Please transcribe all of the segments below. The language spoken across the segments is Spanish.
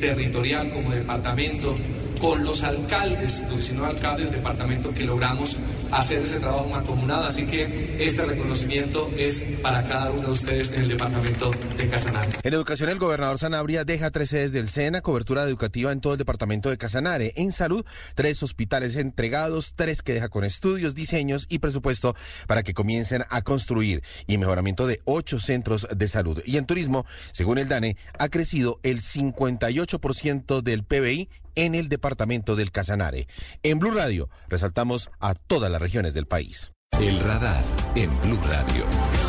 Territorial como departamento, con los alcaldes, los 19 alcaldes del departamento que logramos hacer ese trabajo mancomunado. Así que este reconocimiento es para cada uno de ustedes en el departamento de Casanare. En educación, el gobernador Sanabria deja tres sedes del SENA, cobertura educativa en todo el departamento de Casanare. En salud, tres hospitales entregados, tres que deja con estudios, diseños y presupuesto para que comiencen a construir y mejoramiento de ocho centros de salud. Y en turismo, según el DANE, ha crecido el 58% del PBI en el departamento del Casanare. En Blue Radio resaltamos a todas las regiones del país. El radar en Blue Radio.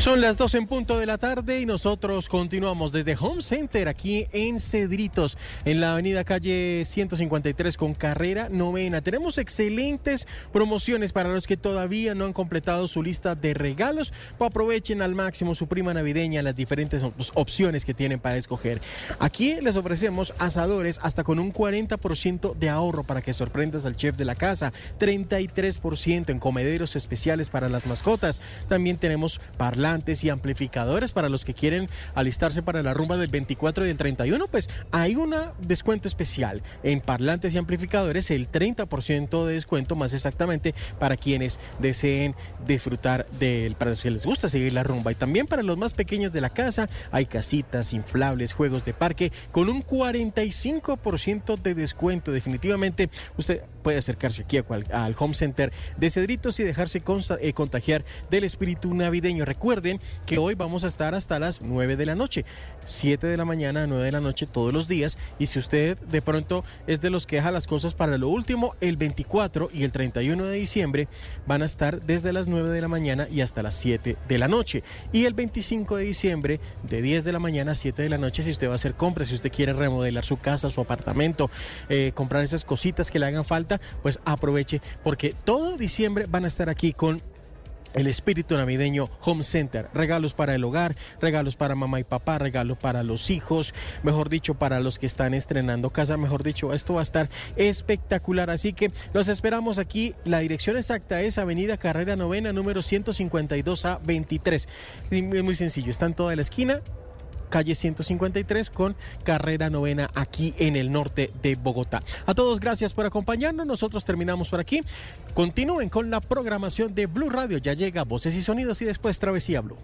Son las 2 en punto de la tarde y nosotros continuamos desde Home Center aquí en Cedritos, en la avenida calle 153 con carrera novena. Tenemos excelentes promociones para los que todavía no han completado su lista de regalos. Aprovechen al máximo su prima navideña, las diferentes op opciones que tienen para escoger. Aquí les ofrecemos asadores hasta con un 40% de ahorro para que sorprendas al chef de la casa, 33% en comederos especiales para las mascotas. También tenemos parlantes y amplificadores para los que quieren alistarse para la rumba del 24 y el 31, pues hay un descuento especial en parlantes y amplificadores, el 30% de descuento más exactamente para quienes deseen disfrutar del, para los que les gusta seguir la rumba. Y también para los más pequeños de la casa hay casitas, inflables, juegos de parque con un 45% de descuento. Definitivamente usted puede acercarse aquí al Home Center de Cedritos y dejarse eh, contagiar del espíritu navideño. Recuerden que hoy vamos a estar hasta las 9 de la noche, 7 de la mañana, 9 de la noche todos los días. Y si usted de pronto es de los que deja las cosas para lo último, el 24 y el 31 de diciembre van a estar desde las 9 de la mañana y hasta las 7 de la noche. Y el 25 de diciembre, de 10 de la mañana a 7 de la noche, si usted va a hacer compras, si usted quiere remodelar su casa, su apartamento, eh, comprar esas cositas que le hagan falta, pues aproveche porque todo diciembre van a estar aquí con el espíritu navideño Home Center. Regalos para el hogar, regalos para mamá y papá, regalos para los hijos, mejor dicho, para los que están estrenando casa, mejor dicho, esto va a estar espectacular. Así que los esperamos aquí. La dirección exacta es Avenida Carrera Novena, número 152 a 23. Muy sencillo, está en toda la esquina calle 153 con carrera novena aquí en el norte de Bogotá. A todos gracias por acompañarnos. Nosotros terminamos por aquí. Continúen con la programación de Blue Radio. Ya llega Voces y Sonidos y después Travesía Blue.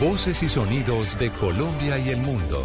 Voces y sonidos de Colombia y el mundo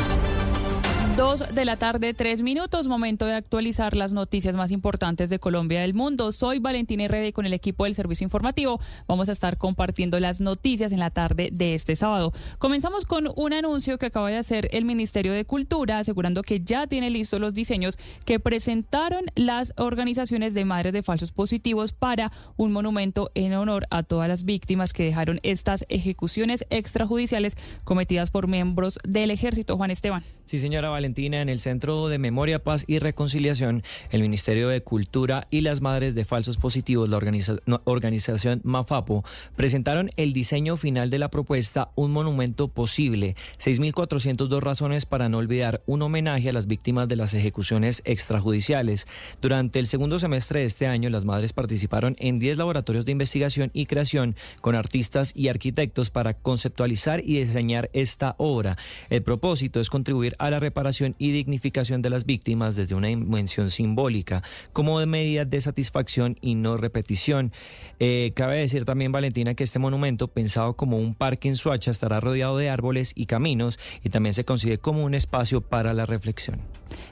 Dos de la tarde, tres minutos, momento de actualizar las noticias más importantes de Colombia y del mundo. Soy Valentina Herrera y con el equipo del Servicio Informativo vamos a estar compartiendo las noticias en la tarde de este sábado. Comenzamos con un anuncio que acaba de hacer el Ministerio de Cultura, asegurando que ya tiene listos los diseños que presentaron las organizaciones de madres de falsos positivos para un monumento en honor a todas las víctimas que dejaron estas ejecuciones extrajudiciales cometidas por miembros del ejército. Juan Esteban. Sí, señora Valentina, en el Centro de Memoria, Paz y Reconciliación, el Ministerio de Cultura y las Madres de Falsos Positivos, la organización MAFAPO, presentaron el diseño final de la propuesta Un Monumento Posible, 6.402 razones para no olvidar, un homenaje a las víctimas de las ejecuciones extrajudiciales. Durante el segundo semestre de este año, las madres participaron en 10 laboratorios de investigación y creación con artistas y arquitectos para conceptualizar y diseñar esta obra. El propósito es contribuir a la reparación y dignificación de las víctimas desde una dimensión simbólica, como de medida de satisfacción y no repetición. Eh, cabe decir también, Valentina, que este monumento, pensado como un parque en Suacha, estará rodeado de árboles y caminos y también se consigue como un espacio para la reflexión.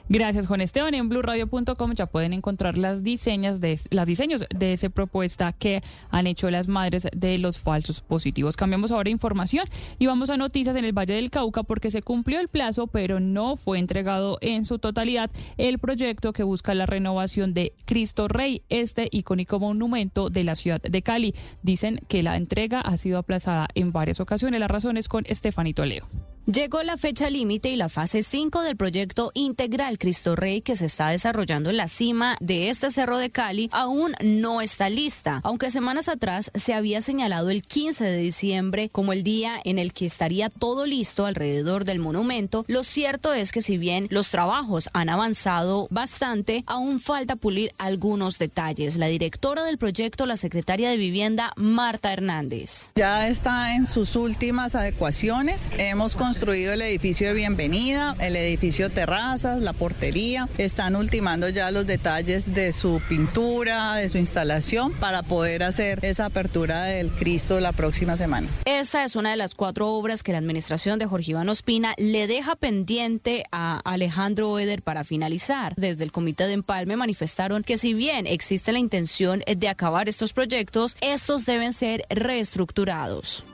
Gracias, Juan Esteban. En blueradio.com ya pueden encontrar las diseñas de las diseños de esa propuesta que han hecho las madres de los falsos positivos. Cambiamos ahora información y vamos a noticias en el Valle del Cauca porque se cumplió el plazo, pero no fue entregado en su totalidad el proyecto que busca la renovación de Cristo Rey, este icónico monumento de la ciudad de Cali. Dicen que la entrega ha sido aplazada en varias ocasiones. Las razones con Estefanito Leo. Llegó la fecha límite y la fase 5 del proyecto integral Cristo Rey que se está desarrollando en la cima de este cerro de Cali aún no está lista, aunque semanas atrás se había señalado el 15 de diciembre como el día en el que estaría todo listo alrededor del monumento. Lo cierto es que si bien los trabajos han avanzado bastante, aún falta pulir algunos detalles. La directora del proyecto, la secretaria de Vivienda, Marta Hernández. Ya está en sus últimas adecuaciones. Hemos construido el edificio de bienvenida, el edificio terrazas, la portería. Están ultimando ya los detalles de su pintura, de su instalación para poder hacer esa apertura del Cristo la próxima semana. Esta es una de las cuatro obras que la administración de Jorge Iván Ospina le deja pendiente a Alejandro Eder para finalizar. Desde el Comité de Empalme manifestaron que si bien existe la intención de acabar estos proyectos, estos deben ser reestructurados.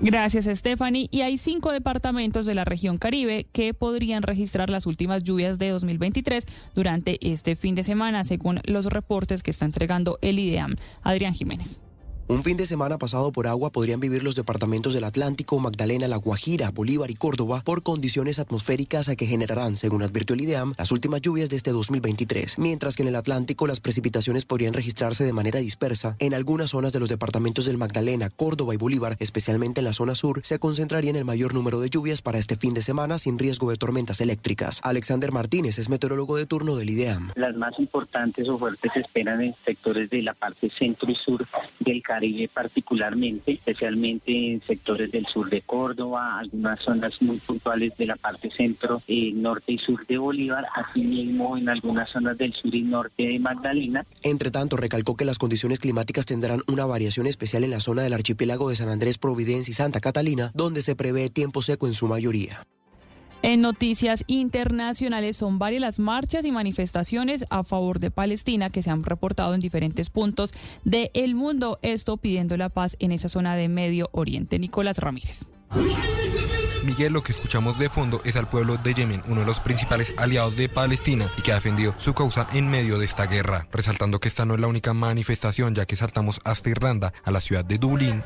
Gracias, Stephanie. Y hay cinco departamentos de la región Caribe que podrían registrar las últimas lluvias de 2023 durante este fin de semana, según los reportes que está entregando el IDEAM. Adrián Jiménez. Un fin de semana pasado por agua podrían vivir los departamentos del Atlántico, Magdalena, La Guajira, Bolívar y Córdoba por condiciones atmosféricas a que generarán, según advirtió el IDEAM, las últimas lluvias de este 2023, mientras que en el Atlántico las precipitaciones podrían registrarse de manera dispersa. En algunas zonas de los departamentos del Magdalena, Córdoba y Bolívar, especialmente en la zona sur, se concentrarían el mayor número de lluvias para este fin de semana sin riesgo de tormentas eléctricas. Alexander Martínez es meteorólogo de turno del IDEAM. Las más importantes o fuertes se esperan en sectores de la parte centro y sur del particularmente, especialmente en sectores del sur de Córdoba, algunas zonas muy puntuales de la parte centro, eh, norte y sur de Bolívar, asimismo en algunas zonas del sur y norte de Magdalena. Entre tanto, recalcó que las condiciones climáticas tendrán una variación especial en la zona del archipiélago de San Andrés, Providencia y Santa Catalina, donde se prevé tiempo seco en su mayoría. En noticias internacionales son varias las marchas y manifestaciones a favor de Palestina que se han reportado en diferentes puntos del mundo, esto pidiendo la paz en esa zona de Medio Oriente. Nicolás Ramírez. Miguel, lo que escuchamos de fondo es al pueblo de Yemen, uno de los principales aliados de Palestina y que ha defendido su causa en medio de esta guerra, resaltando que esta no es la única manifestación, ya que saltamos hasta Irlanda, a la ciudad de Dublín,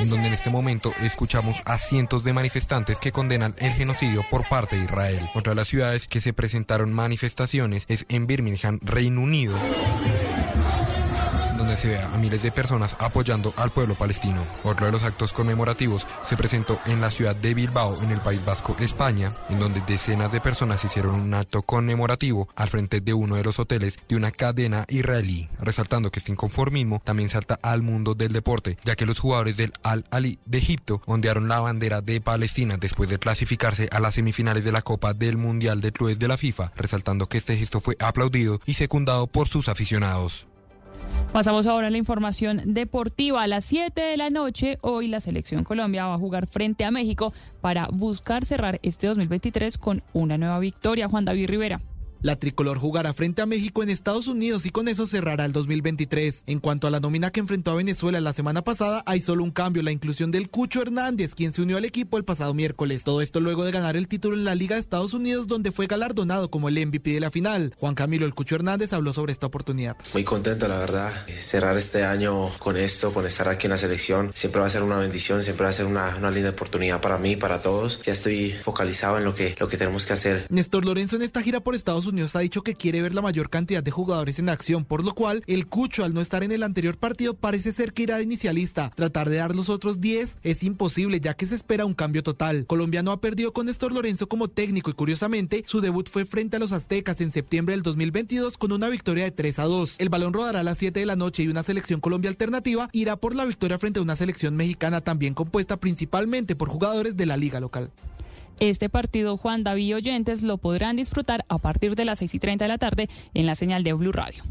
en donde en este momento escuchamos a cientos de manifestantes que condenan el genocidio por parte de Israel. Otra de las ciudades que se presentaron manifestaciones es en Birmingham, Reino Unido se ve a miles de personas apoyando al pueblo palestino. Otro de los actos conmemorativos se presentó en la ciudad de Bilbao, en el País Vasco, España, en donde decenas de personas hicieron un acto conmemorativo al frente de uno de los hoteles de una cadena israelí, resaltando que este inconformismo también salta al mundo del deporte, ya que los jugadores del Al-Ali de Egipto ondearon la bandera de Palestina después de clasificarse a las semifinales de la Copa del Mundial de Clubes de la FIFA, resaltando que este gesto fue aplaudido y secundado por sus aficionados. Pasamos ahora a la información deportiva. A las 7 de la noche, hoy la selección Colombia va a jugar frente a México para buscar cerrar este 2023 con una nueva victoria. Juan David Rivera. La tricolor jugará frente a México en Estados Unidos y con eso cerrará el 2023. En cuanto a la nómina que enfrentó a Venezuela la semana pasada, hay solo un cambio, la inclusión del Cucho Hernández, quien se unió al equipo el pasado miércoles. Todo esto luego de ganar el título en la Liga de Estados Unidos, donde fue galardonado como el MVP de la final. Juan Camilo El Cucho Hernández habló sobre esta oportunidad. Muy contento, la verdad. Cerrar este año con esto, con estar aquí en la selección, siempre va a ser una bendición, siempre va a ser una, una linda oportunidad para mí, para todos. Ya estoy focalizado en lo que, lo que tenemos que hacer. Néstor Lorenzo en esta gira por Estados Unidos ha dicho que quiere ver la mayor cantidad de jugadores en acción, por lo cual el Cucho al no estar en el anterior partido parece ser que irá de inicialista. Tratar de dar los otros 10 es imposible ya que se espera un cambio total. Colombia no ha perdido con Néstor Lorenzo como técnico y curiosamente su debut fue frente a los Aztecas en septiembre del 2022 con una victoria de 3 a 2. El balón rodará a las 7 de la noche y una selección Colombia alternativa irá por la victoria frente a una selección mexicana también compuesta principalmente por jugadores de la liga local. Este partido, Juan David oyentes lo podrán disfrutar a partir de las 6 y 30 de la tarde en la señal de Blue Radio.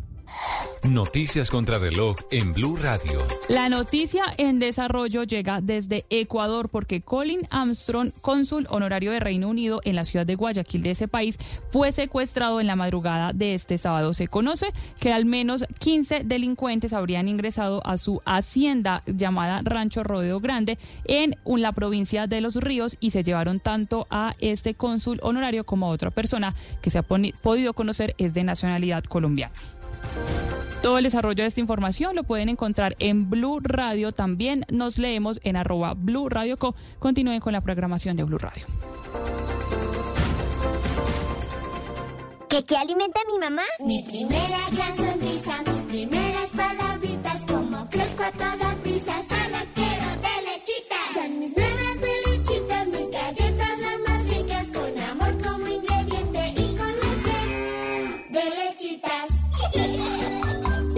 Noticias contra reloj en Blue Radio. La noticia en desarrollo llega desde Ecuador porque Colin Armstrong, cónsul honorario de Reino Unido en la ciudad de Guayaquil de ese país, fue secuestrado en la madrugada de este sábado. Se conoce que al menos 15 delincuentes habrían ingresado a su hacienda llamada Rancho Rodeo Grande en la provincia de Los Ríos y se llevaron tanto a este cónsul honorario como a otra persona que se ha podido conocer es de nacionalidad colombiana. Todo el desarrollo de esta información lo pueden encontrar en Blue Radio. También nos leemos en arroba Blue Radio Co. Continúen con la programación de Blue Radio. ¿Qué, alimenta mi mamá? Mi primera gran sonrisa, mis primeras palabritas, como crezco a toda prisa,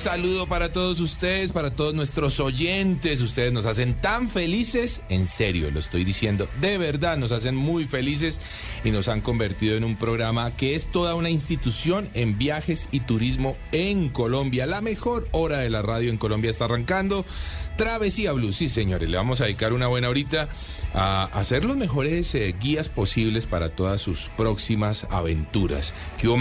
Saludo para todos ustedes, para todos nuestros oyentes. Ustedes nos hacen tan felices, en serio, lo estoy diciendo, de verdad nos hacen muy felices y nos han convertido en un programa que es toda una institución en viajes y turismo en Colombia. La mejor hora de la radio en Colombia está arrancando. Travesía Blue, sí señores, le vamos a dedicar una buena horita a hacer los mejores eh, guías posibles para todas sus próximas aventuras. ¿Qué hubo?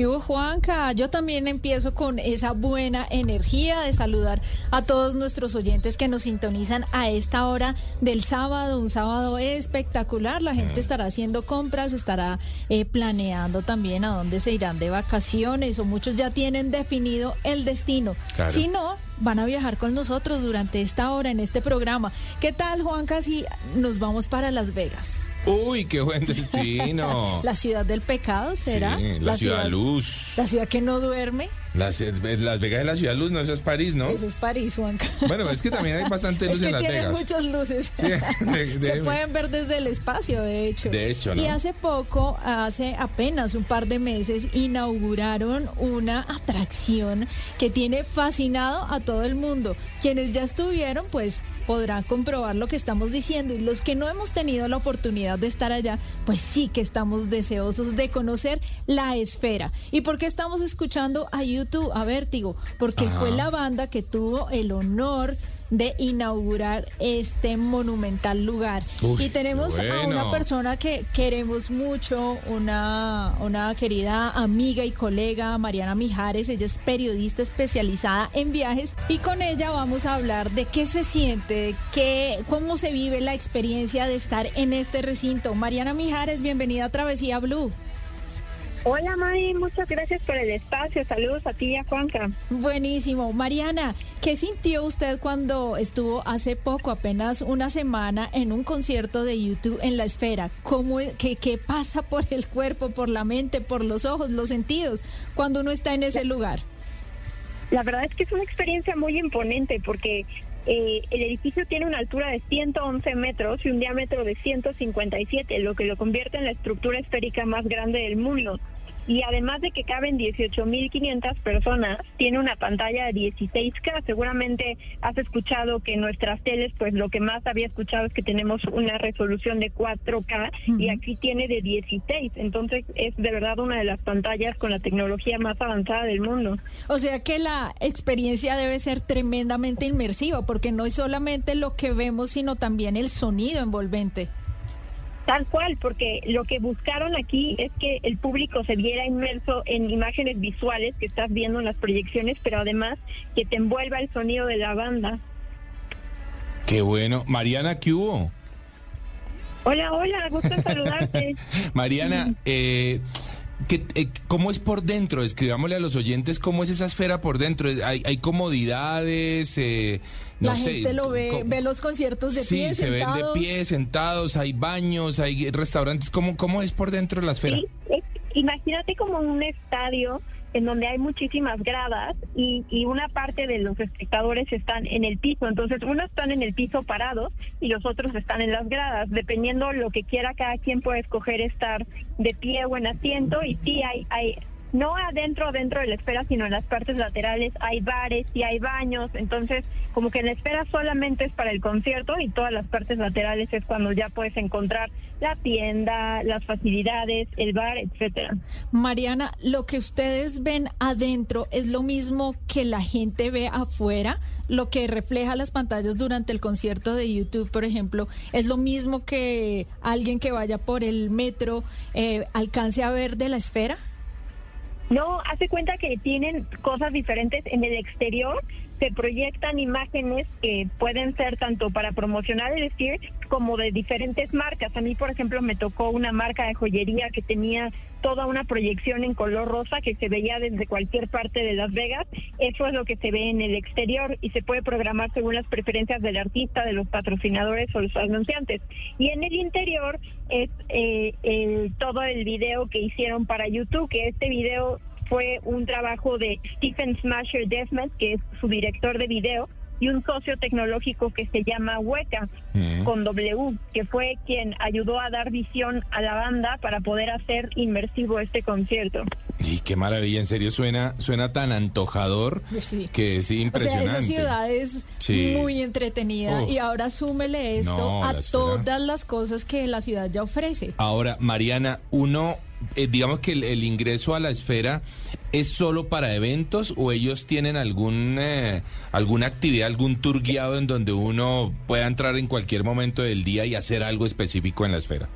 ¿Qué hubo, Juanca? Yo también empiezo con esa buena energía de saludar a todos nuestros oyentes que nos sintonizan a esta hora del sábado, un sábado espectacular. La gente estará haciendo compras, estará eh, planeando también a dónde se irán de vacaciones o muchos ya tienen definido el destino. Claro. Si no, van a viajar con nosotros durante esta hora en este programa. ¿Qué tal, Juanca, si nos vamos para Las Vegas? Uy, qué buen destino. La ciudad del pecado, ¿será? Sí, la ciudad luz. La ciudad que no duerme. Las, eh, Las Vegas es la ciudad luz, no, eso es París, ¿no? Eso es París, Juanca. Bueno, es que también hay bastante luz es que en Las tienen Vegas. muchas luces. Sí, de- de- Se pueden ver desde el espacio, de hecho. De hecho, ¿no? Y hace poco, hace apenas un par de meses, inauguraron una atracción que tiene fascinado a todo el mundo. Quienes ya estuvieron, pues podrán comprobar lo que estamos diciendo y los que no hemos tenido la oportunidad de estar allá, pues sí que estamos deseosos de conocer la esfera. ¿Y por qué estamos escuchando a YouTube, a Vértigo? Porque Ajá. fue la banda que tuvo el honor de inaugurar este monumental lugar. Uy, y tenemos a una persona que queremos mucho, una, una querida amiga y colega, Mariana Mijares. Ella es periodista especializada en viajes y con ella vamos a hablar de qué se siente, qué, cómo se vive la experiencia de estar en este recinto. Mariana Mijares, bienvenida a Travesía Blue. Hola Mari, muchas gracias por el espacio. Saludos a ti y a Juanca. Buenísimo. Mariana, ¿qué sintió usted cuando estuvo hace poco, apenas una semana, en un concierto de YouTube en la esfera? ¿Cómo, es- qué, ¿Qué pasa por el cuerpo, por la mente, por los ojos, los sentidos, cuando uno está en ese lugar? La verdad es que es una experiencia muy imponente porque eh, el edificio tiene una altura de 111 metros y un diámetro de 157, lo que lo convierte en la estructura esférica más grande del mundo. Y además de que caben 18.500 personas, tiene una pantalla de 16K. Seguramente has escuchado que en nuestras teles, pues lo que más había escuchado es que tenemos una resolución de 4K y aquí tiene de 16. Entonces es de verdad una de las pantallas con la tecnología más avanzada del mundo. O sea que la experiencia debe ser tremendamente inmersiva, porque no es solamente lo que vemos, sino también el sonido envolvente. Tal cual, porque lo que buscaron aquí es que el público se viera inmerso en imágenes visuales que estás viendo en las proyecciones, pero además que te envuelva el sonido de la banda. Qué bueno. Mariana, ¿qué hubo? Hola, hola, gusto saludarte. Mariana, eh, ¿qué- eh, ¿cómo es por dentro? Escribámosle a los oyentes cómo es esa esfera por dentro. ¿Hay, hay comodidades? eh, no la sé, gente lo ve, ve los conciertos de sí, pie, se ven de sentados. pie, sentados, hay baños, hay restaurantes. ¿Cómo, cómo es por dentro la esfera? Sí, es- imagínate como un estadio en donde hay muchísimas gradas y, y una parte de los espectadores están en el piso. Entonces, unos están en el piso parados y los otros están en las gradas. Dependiendo lo que quiera, cada quien puede escoger estar de pie o en asiento. Y sí, hay, hay no adentro, dentro de la esfera, sino en las partes laterales hay bares y hay baños. Entonces, como que la esfera solamente es para el concierto y todas las partes laterales es cuando ya puedes encontrar la tienda, las facilidades, el bar, etcétera. Mariana, lo que ustedes ven adentro es lo mismo que la gente ve afuera, lo que refleja las pantallas durante el concierto de YouTube, por ejemplo, es lo mismo que alguien que vaya por el metro eh, alcance a ver de la esfera. No, hace cuenta que tienen cosas diferentes en el exterior. Se proyectan imágenes que pueden ser tanto para promocionar el Sphere como de diferentes marcas. A mí, por ejemplo, me tocó una marca de joyería que tenía toda una proyección en color rosa que se veía desde cualquier parte de Las Vegas. Eso es lo que se ve en el exterior y se puede programar según las preferencias del artista, de los patrocinadores o los anunciantes. Y en el interior es eh, el- todo el video que hicieron para YouTube, que este video fue un trabajo de Stephen Smasher Desmond, que es su director de video, y un socio tecnológico que se llama Hueca, Mm. con W, que fue quien ayudó a dar visión a la banda para poder hacer inmersivo este concierto. Y qué maravilla, en serio suena, suena tan antojador Sí. que es O sea, impresionante. esa ciudad es Sí. muy entretenida y ahora súmele esto No, a la todas las cosas que la ciudad ya ofrece. Ahora, Mariana, uno, eh, digamos que el, el ingreso a la esfera es solo para eventos o ellos tienen algún eh, alguna actividad, algún tour guiado en donde uno pueda entrar en cualquier momento del día y hacer algo específico en la esfera.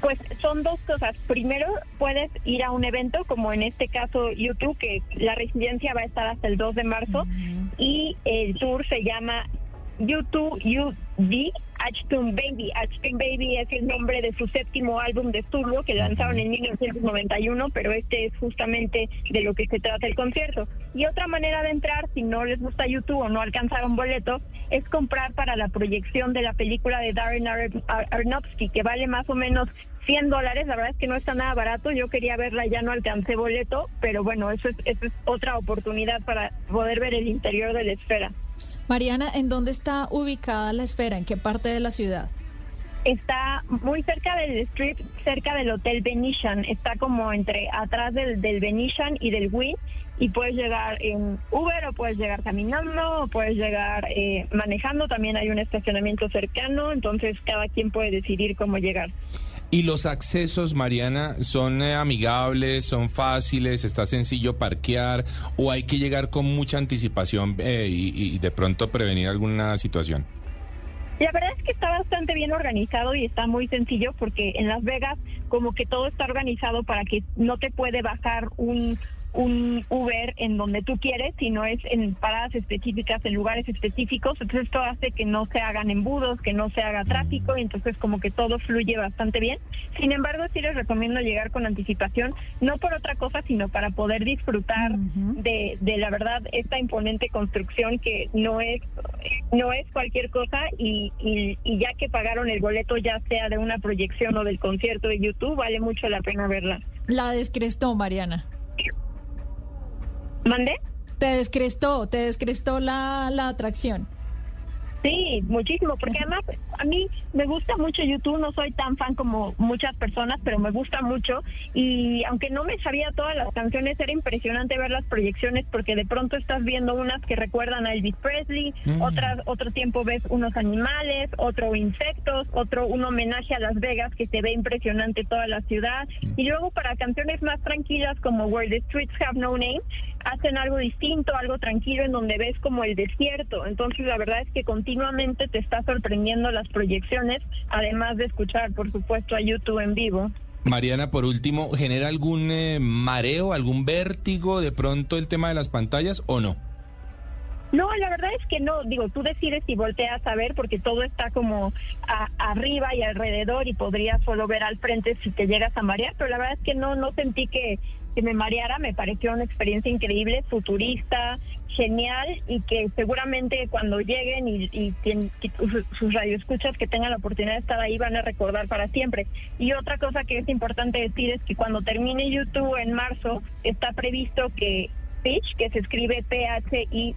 Pues son dos cosas. Primero, puedes ir a un evento, como en este caso YouTube, que la residencia va a estar hasta el 2 de marzo, y el tour se llama YouTube UD Ashton Baby. Ashton Baby es el nombre de su séptimo álbum de estudio que lanzaron en 1991, pero este es justamente de lo que se trata el concierto. Y otra manera de entrar, si no les gusta YouTube o no alcanzaron boleto, es comprar para la proyección de la película de Darren Ar- Ar- Aronofsky, que vale más o menos 100 dólares, la verdad es que no está nada barato, yo quería verla, ya no alcancé boleto, pero bueno, eso es, eso es otra oportunidad para poder ver el interior de la esfera. Mariana, ¿en dónde está ubicada la esfera? ¿En qué parte de la ciudad? Está muy cerca del strip, cerca del Hotel Venetian, está como entre atrás del, del Venetian y del Wynn y puedes llegar en Uber o puedes llegar caminando o puedes llegar eh, manejando, también hay un estacionamiento cercano, entonces cada quien puede decidir cómo llegar. ¿Y los accesos, Mariana, son eh, amigables, son fáciles, está sencillo parquear o hay que llegar con mucha anticipación eh, y, y de pronto prevenir alguna situación? La verdad es que está bastante bien organizado y está muy sencillo porque en Las Vegas como que todo está organizado para que no te puede bajar un un Uber en donde tú quieres, sino es en paradas específicas, en lugares específicos. Entonces esto hace que no se hagan embudos, que no se haga tráfico y entonces como que todo fluye bastante bien. Sin embargo, sí les recomiendo llegar con anticipación, no por otra cosa, sino para poder disfrutar de, de la verdad esta imponente construcción que no es no es cualquier cosa y, y, y ya que pagaron el boleto ya sea de una proyección o del concierto de YouTube, vale mucho la pena verla. La descrestó, Mariana. ¿Mande? Te descrestó, te descrestó la, la atracción. Sí, muchísimo, porque además a mí me gusta mucho YouTube, no soy tan fan como muchas personas, pero me gusta mucho y aunque no me sabía todas las canciones, era impresionante ver las proyecciones porque de pronto estás viendo unas que recuerdan a Elvis Presley, Mm. otras otro tiempo ves unos animales, otro insectos, otro un homenaje a Las Vegas que se ve impresionante toda la ciudad y luego para canciones más tranquilas como Where the Streets Have No Name hacen algo distinto, algo tranquilo en donde ves como el desierto. Entonces la verdad es que continuamente te está sorprendiendo las proyecciones, además de escuchar por supuesto a YouTube en vivo. Mariana, por último, ¿genera algún eh, mareo, algún vértigo de pronto el tema de las pantallas o no? No, la verdad es que no. Digo, tú decides si volteas a ver porque todo está como a- arriba y alrededor y podrías solo ver al frente si te llegas a marear, pero la verdad es que no, no sentí que, que me mareara. Me pareció una experiencia increíble, futurista, genial y que seguramente cuando lleguen y, y y sus- radioescuchas que tengan la oportunidad de estar ahí van a recordar para siempre. Y otra cosa que es importante decir es que cuando termine YouTube en marzo está previsto que Pitch, que se escribe P-H-I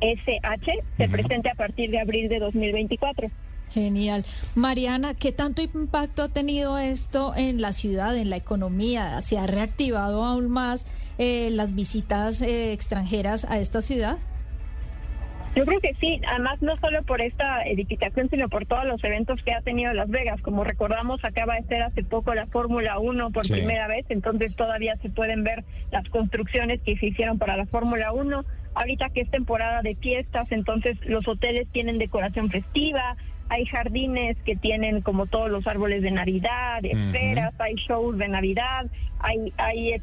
SH se presente a partir de abril de 2024. Genial. Mariana, ¿qué tanto impacto ha tenido esto en la ciudad, en la economía? ¿Se ha reactivado aún más eh, las visitas eh, extranjeras a esta ciudad? Yo creo que sí, además no solo por esta edificación, sino por todos los eventos que ha tenido Las Vegas. Como recordamos, acaba de ser hace poco la Fórmula 1 por Sí. primera vez, entonces todavía se pueden ver las construcciones que se hicieron para la Fórmula 1. Ahorita que es temporada de fiestas, entonces los hoteles tienen decoración festiva, hay jardines que tienen como todos los árboles de Navidad, esferas, hay shows de Navidad, hay hay,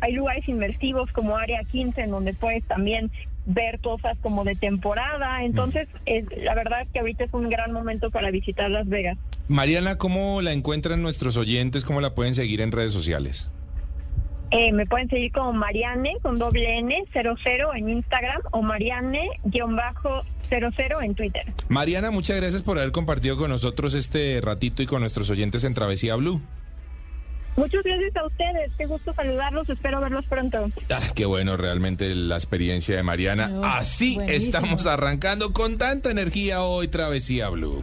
hay lugares inmersivos como Área 15 en donde puedes también ver cosas como de temporada. Entonces, es, la verdad es que ahorita es un gran momento para visitar Las Vegas. Mariana, ¿cómo la encuentran nuestros oyentes? ¿Cómo la pueden seguir en redes sociales? Eh, me pueden seguir como Mariane con doble N 00 en Instagram o Mariane-00 en Twitter. Mariana, muchas gracias por haber compartido con nosotros este ratito y con nuestros oyentes en Travesía Blue. Muchas gracias a ustedes. Qué gusto saludarlos. Espero verlos pronto. Ah, qué bueno realmente la experiencia de Mariana. No, Así buenísimo. estamos arrancando con tanta energía hoy Travesía Blue.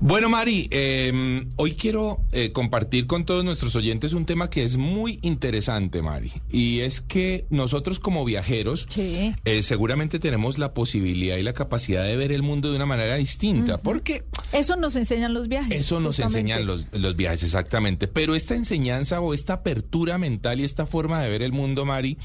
Bueno, Mari, eh, hoy quiero eh, compartir con todos nuestros oyentes un tema que es muy interesante, Mari. Y es que nosotros como viajeros Sí. eh, seguramente tenemos la posibilidad y la capacidad de ver el mundo de una manera distinta. Ujú. Porque Eso nos enseñan los viajes. eso nos justamente. enseñan los, los viajes, exactamente. Pero esta enseñanza o esta apertura mental y esta forma de ver el mundo, Mari,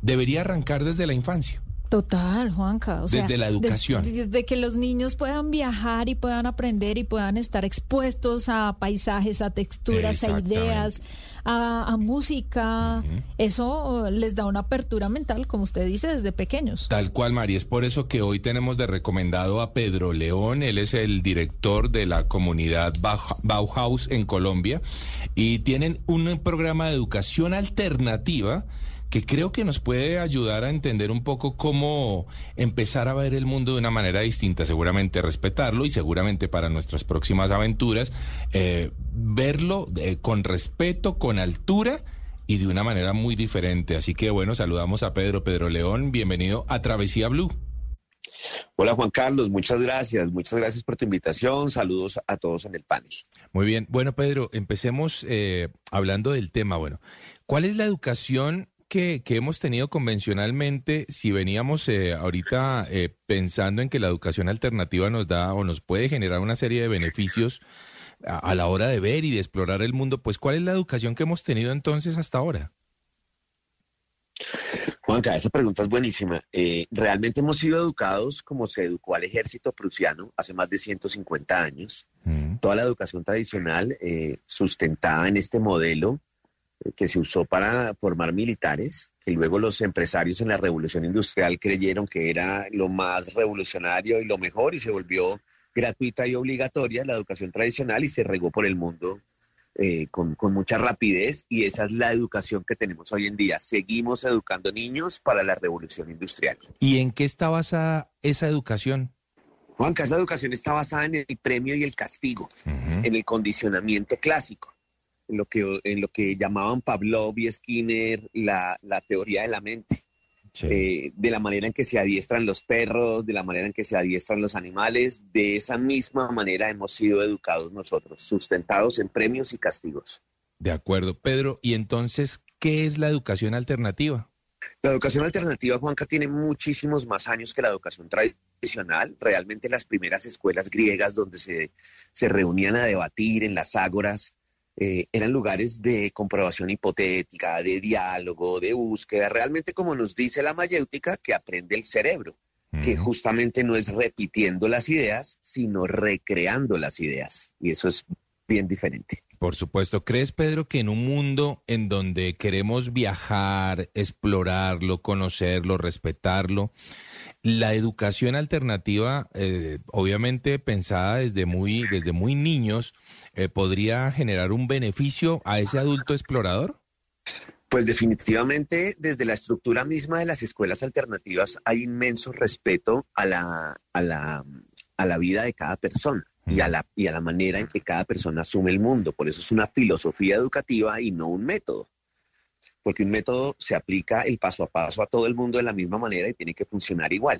debería arrancar desde la infancia. Total, Juanca. O sea, Desde la educación. de- Desde que los niños puedan viajar y puedan aprender y puedan estar expuestos a paisajes, a texturas, a ideas, a, a música. Eso eh, les da una apertura mental, como usted dice, desde pequeños. Tal cual, María. Es por eso que hoy tenemos de recomendado a Pedro León. Él es el director de la comunidad Bau- Bauhaus en Colombia. Y tienen un programa de educación alternativa que creo que nos puede ayudar a entender un poco cómo empezar a ver el mundo de una manera distinta, seguramente respetarlo y seguramente para nuestras próximas aventuras, eh, verlo eh, con respeto, con altura y de una manera muy diferente. Así que bueno, saludamos a Pedro, Pedro León, bienvenido a Travesía Blue. Hola Juan Carlos, muchas gracias, muchas gracias por tu invitación, saludos a todos en el panel. Muy bien, bueno Pedro, empecemos eh, hablando del tema. Bueno, ¿cuál es la educación que, que hemos tenido convencionalmente si veníamos eh, ahorita eh, pensando en que la educación alternativa nos da o nos puede generar una serie de beneficios a, a la hora de ver y de explorar el mundo? Pues ¿cuál es la educación que hemos tenido entonces hasta ahora? Juanca, esa pregunta es buenísima. Eh, realmente hemos sido educados como se educó al ejército prusiano hace más de 150 años. Toda la educación tradicional eh, sustentada en este modelo que se usó para formar militares, que luego los empresarios en la revolución industrial creyeron que era lo más revolucionario y lo mejor y se volvió gratuita y obligatoria la educación tradicional y se regó por el mundo eh, con, con mucha rapidez y esa es la educación que tenemos hoy en día. Seguimos educando niños para la revolución industrial. ¿Y en qué está basada esa educación? Juanca, esa educación está basada en el premio y el castigo, en el condicionamiento clásico, en lo que, en lo que llamaban Pavlov y Skinner la, la teoría de la mente. Eh, de la manera en que se adiestran los perros, de la manera en que se adiestran los animales, de esa misma manera hemos sido educados nosotros, sustentados en premios y castigos. De acuerdo, Pedro. ¿Y entonces qué es la educación alternativa? La educación alternativa, Juanca, tiene muchísimos más años que la educación tradicional. Realmente las primeras escuelas griegas donde se, se reunían a debatir en las ágoras eh, eran lugares de comprobación hipotética, de diálogo, de búsqueda, realmente como nos dice la mayéutica, que aprende el cerebro, que justamente no es repitiendo las ideas, sino recreando las ideas. Y eso es bien diferente. Por supuesto. ¿Crees, Pedro, que en un mundo en donde queremos viajar, explorarlo, conocerlo, respetarlo, la educación alternativa, eh, obviamente pensada desde muy, desde muy niños, eh, podría generar un beneficio a ese adulto explorador? Pues definitivamente desde la estructura misma de las escuelas alternativas hay inmenso respeto a la, a la, a la vida de cada persona y a, la, y a la manera en que cada persona asume el mundo. Por eso es una filosofía educativa y no un método. Porque un método se aplica el paso a paso a todo el mundo de la misma manera y tiene que funcionar igual.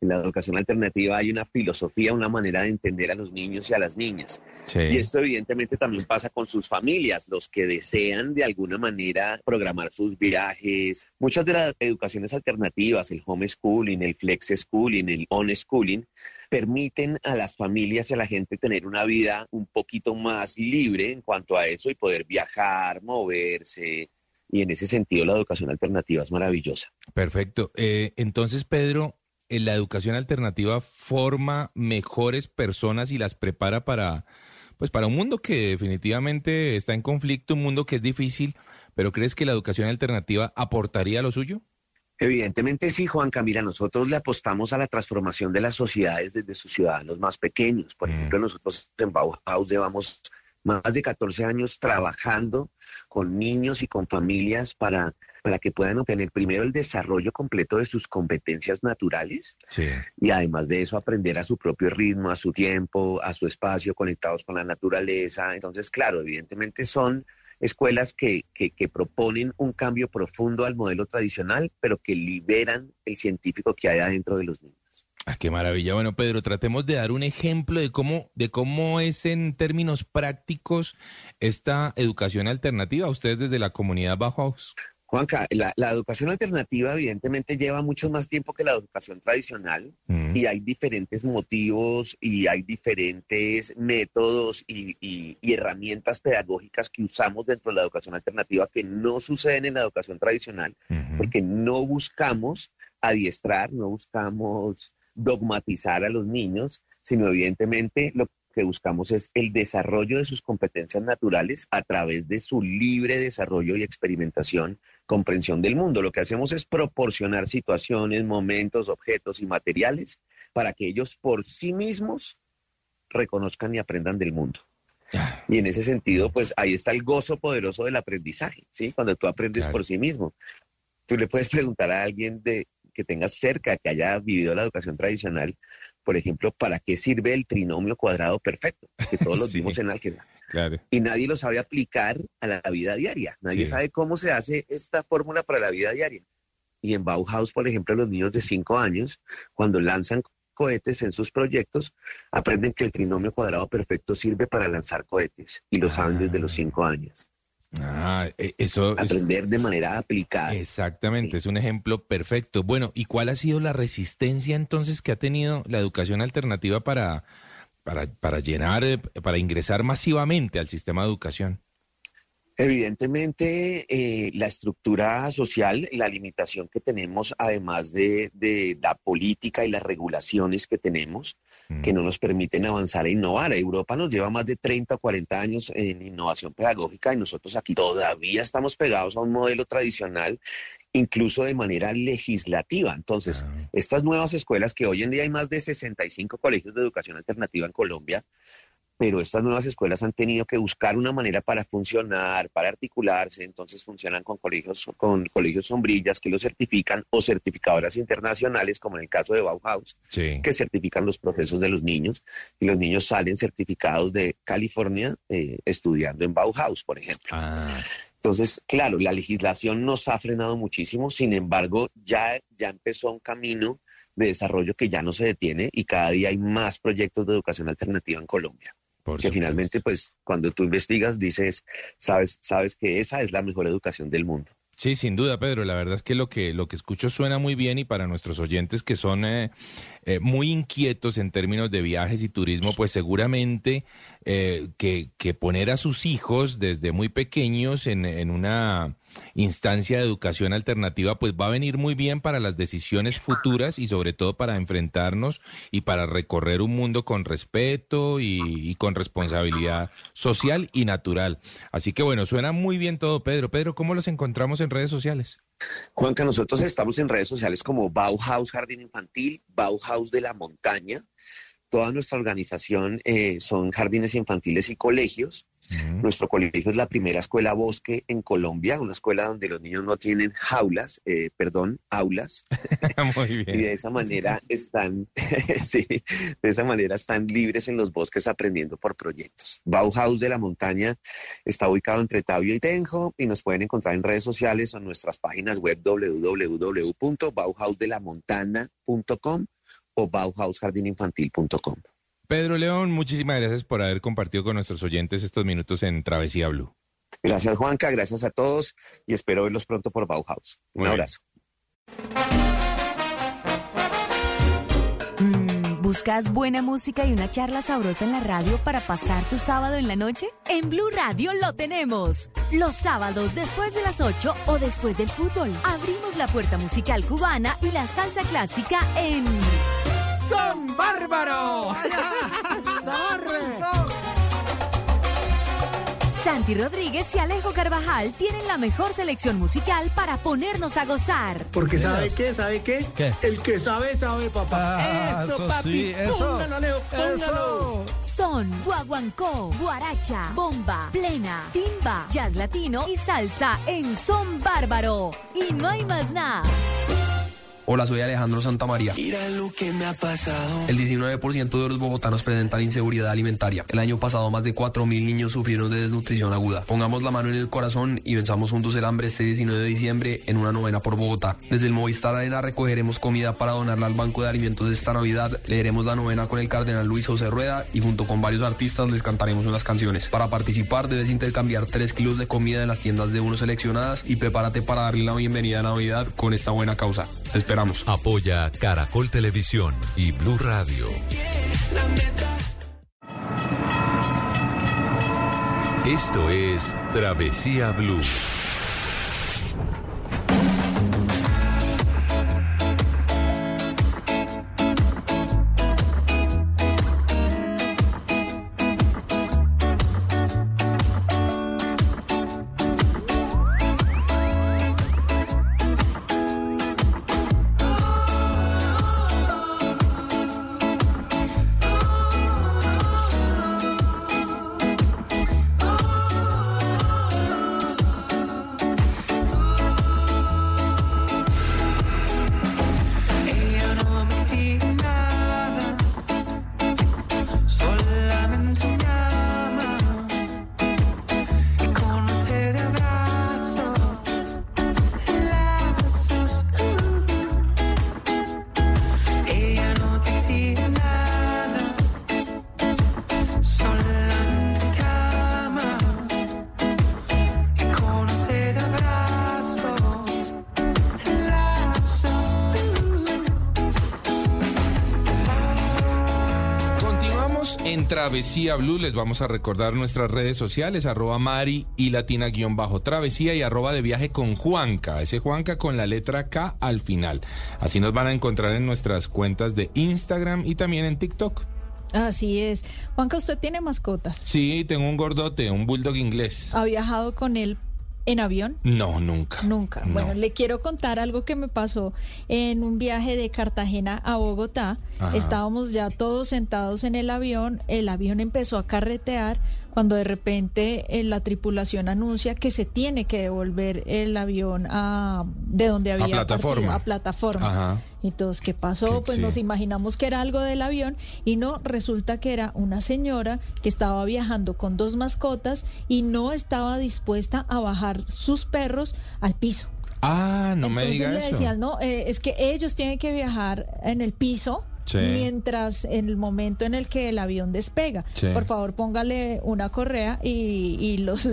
En la educación alternativa hay una filosofía, una manera de entender a los niños y a las niñas. Y esto evidentemente también pasa con sus familias, los que desean de alguna manera programar sus viajes. Muchas de las educaciones alternativas, el homeschooling, el flex schooling, el on schooling, permiten a las familias y a la gente tener una vida un poquito más libre en cuanto a eso y poder viajar, moverse. Y en ese sentido la educación alternativa es maravillosa. Perfecto. Eh, entonces, Pedro, eh, la educación alternativa forma mejores personas y las prepara para, pues, para un mundo que definitivamente está en conflicto, un mundo que es difícil, pero ¿crees que la educación alternativa aportaría lo suyo? Evidentemente sí, Juan Camila, nosotros le apostamos a la transformación de las sociedades desde sus ciudadanos más pequeños. Por ejemplo, nosotros en Bauhaus llevamos más de 14 años trabajando con niños y con familias para, para que puedan obtener primero el desarrollo completo de sus competencias naturales Sí. y además de eso aprender a su propio ritmo, a su tiempo, a su espacio, conectados con la naturaleza. Entonces, claro, evidentemente son escuelas que, que, que proponen un cambio profundo al modelo tradicional, pero que liberan el científico que hay adentro de los niños. Ah, qué maravilla. Bueno, Pedro, tratemos de dar un ejemplo de cómo, de cómo es en términos prácticos esta educación alternativa. Ustedes desde la comunidad Bauhaus. Juanca, la, la educación alternativa evidentemente lleva mucho más tiempo que la educación tradicional y hay diferentes motivos y hay diferentes métodos y, y- y herramientas pedagógicas que usamos dentro de la educación alternativa que no suceden en la educación tradicional porque no buscamos adiestrar, no buscamos dogmatizar a los niños, sino evidentemente lo que buscamos es el desarrollo de sus competencias naturales a través de su libre desarrollo y experimentación, comprensión del mundo. Lo que hacemos es proporcionar situaciones, momentos, objetos y materiales para que ellos por sí mismos reconozcan y aprendan del mundo. Y en ese sentido, pues ahí está el gozo poderoso del aprendizaje, ¿sí? Cuando tú aprendes por sí mismo. Tú le puedes preguntar a alguien de que tengas cerca, que haya vivido la educación tradicional, por ejemplo, ¿para qué sirve el trinomio cuadrado perfecto? Que todos lo vimos en álgebra. Claro. Y nadie lo sabe aplicar a la vida diaria. Nadie Sí. sabe cómo se hace esta fórmula para la vida diaria. Y en Bauhaus, por ejemplo, los niños de 5 años, cuando lanzan cohetes en sus proyectos, aprenden que el trinomio cuadrado perfecto sirve para lanzar cohetes. Y lo saben desde los 5 años. Ah, eh, eso es- Aprender de manera aplicada. Exactamente, es un ejemplo perfecto. Bueno, ¿y cuál ha sido la resistencia entonces que ha tenido la educación alternativa para, para, para llenar, eh, para ingresar masivamente al sistema de educación? Evidentemente, eh, la estructura social, la limitación que tenemos, además de, de la política y las regulaciones que tenemos, que no nos permiten avanzar e innovar. Europa nos lleva más de 30 o 40 años en innovación pedagógica y nosotros aquí todavía estamos pegados a un modelo tradicional, incluso de manera legislativa. Entonces, estas nuevas escuelas, que hoy en día hay más de 65 colegios de educación alternativa en Colombia, pero estas nuevas escuelas han tenido que buscar una manera para funcionar, para articularse, entonces funcionan con colegios, con colegios sombrillas que los certifican o certificadoras internacionales, como en el caso de Bauhaus, Sí. que certifican los procesos de los niños, y los niños salen certificados de California eh, estudiando en Bauhaus, por ejemplo. Entonces, claro, la legislación nos ha frenado muchísimo, sin embargo, ya, ya empezó un camino de desarrollo que ya no se detiene y cada día hay más proyectos de educación alternativa en Colombia. Que finalmente, pues, cuando tú investigas, dices, sabes, sabes que esa es la mejor educación del mundo. Sí, sin duda, Pedro. La verdad es que lo que lo que escucho suena muy bien y para nuestros oyentes que son eh, eh, muy inquietos en términos de viajes y turismo, pues seguramente eh, que, que poner a sus hijos desde muy pequeños en, en una instancia de educación alternativa, pues va a venir muy bien para las decisiones futuras y sobre todo para enfrentarnos y para recorrer un mundo con respeto y, con responsabilidad social y natural. Así que bueno, suena muy bien todo, Pedro. Pedro, ¿cómo los encontramos en redes sociales? Juanca, nosotros estamos en redes sociales como Bauhaus Jardín Infantil, Bauhaus de la Montaña. Toda nuestra organización eh, son jardines infantiles y colegios. Nuestro colegio es la primera escuela bosque en Colombia, una escuela donde los niños no tienen jaulas, eh, perdón, aulas. Muy Y bien. de esa manera están, sí, de esa manera están libres en los bosques aprendiendo por proyectos. Bauhaus de la Montaña está ubicado entre Tabio y Tenjo y nos pueden encontrar en redes sociales o en nuestras páginas web www.bauhausdelamontana.com o bauhausjardininfantil.com. Pedro León, muchísimas gracias por haber compartido con nuestros oyentes estos minutos en Travesía Blue. Gracias Juanca, gracias a todos y espero verlos pronto por Bauhaus. Un Muy abrazo. Mm, ¿Buscas buena música y una charla sabrosa en la radio para pasar tu sábado en la noche? En Blue Radio lo tenemos. Los sábados después de las 8 o después del fútbol, abrimos la puerta musical cubana y la salsa clásica en ¡Son bárbaros! Santi Rodríguez y Alejo Carvajal tienen la mejor selección musical para ponernos a gozar. Porque ¿sabe qué? ¿Sabe qué? El que sabe, sabe, papá. Ah, eso, eso papi. sí, eso. Póngalo, Alejo, póngalo. Son guaguancó, guaracha, bomba, plena, timba, jazz latino y salsa en Son Bárbaro. Y no hay más nada. Hola, soy Alejandro Santamaría. Mira lo que me ha pasado. El 19% de los bogotanos presentan inseguridad alimentaria. El año pasado más de 4.000 niños sufrieron de desnutrición aguda. Pongamos la mano en el corazón y venzamos juntos el hambre este 19 de diciembre en una novena por Bogotá. Desde el Movistar Arena recogeremos comida para donarla al Banco de Alimentos de esta Navidad. Leeremos la novena con el cardenal Luis José Rueda y junto con varios artistas les cantaremos unas canciones. Para participar debes intercambiar 3 kilos de comida en las tiendas de uno seleccionadas y prepárate para darle la bienvenida a Navidad con esta buena causa. Te Apoya Caracol Televisión y Blue Radio. Esto es Travesía Blue. Travesía Blue. Les vamos a recordar nuestras redes sociales, arroba Mari y Latina guion bajo Travesía y arroba de viaje con Juanca. Ese Juanca con la letra K al final. Así nos van a encontrar en nuestras cuentas de Instagram y también en TikTok. Así es. Juanca, ¿usted tiene mascotas? Sí, tengo un gordote, un bulldog inglés. ¿Ha viajado con él en avión? No, nunca. Nunca. No. Bueno, le quiero contar algo que me pasó en un viaje de Cartagena a Bogotá. Ajá. Estábamos ya todos sentados en el avión, el avión empezó a carretear cuando de repente eh, la tripulación anuncia que se tiene que devolver el avión a de donde había partido, plataforma. a plataforma. Ajá. Y todos, ¿qué pasó? Que pues sí. nos imaginamos que era algo del avión y no, resulta que era una señora que estaba viajando con dos mascotas y no estaba dispuesta a bajar sus perros al piso. Ah, no me Entonces diga le eso. decían, no, eh, es que ellos tienen que viajar en el piso. Sí. Mientras en el momento en el que el avión despega, Sí. por favor póngale una correa y, y los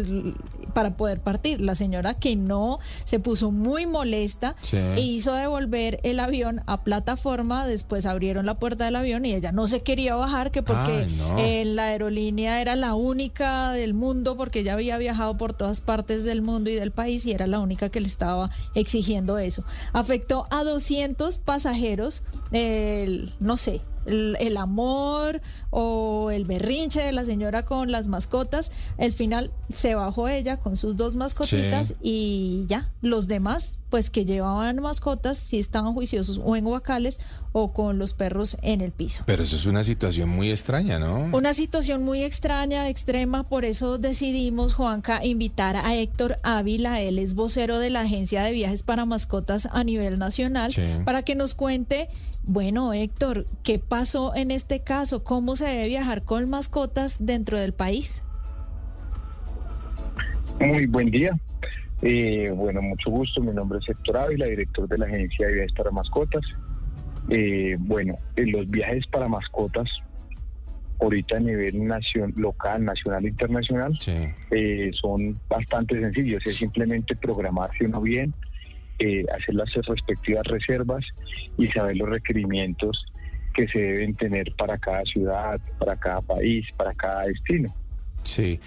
para poder partir. La señora que no se puso muy molesta Sí. e hizo devolver el avión a plataforma. Después abrieron la puerta del avión y ella no se quería bajar, que porque Ay, no. eh, la aerolínea era la única del mundo, porque ella había viajado por todas partes del mundo y del país y era la única que le estaba exigiendo eso. Afectó a 200 pasajeros, el, no sé. El, el amor o el berrinche de la señora con las mascotas, al final se bajó ella con sus dos mascotitas Sí. y ya, los demás, pues que llevaban mascotas, si estaban juiciosos o en guacales o con los perros en el piso. Pero eso es una situación muy extraña, ¿no? Una situación muy extraña, extrema, por eso decidimos, Juanca, invitar a Héctor Ávila, él es vocero de la Agencia de Viajes para Mascotas a nivel nacional, Sí. para que nos cuente, bueno, Héctor, ¿qué pasó en este caso? ¿Cómo se debe viajar con mascotas dentro del país? Muy buen día. Eh, bueno, mucho gusto. Mi nombre es Héctor Ávila, director de la Agencia de Viajes para Mascotas. Eh, bueno, en los viajes para mascotas, ahorita a nivel nacion- local, nacional e internacional, eh, son bastante sencillos. Es simplemente programarse uno bien, eh, hacer las respectivas reservas y saber los requerimientos que se deben tener para cada ciudad, para cada país, para cada destino. Sí.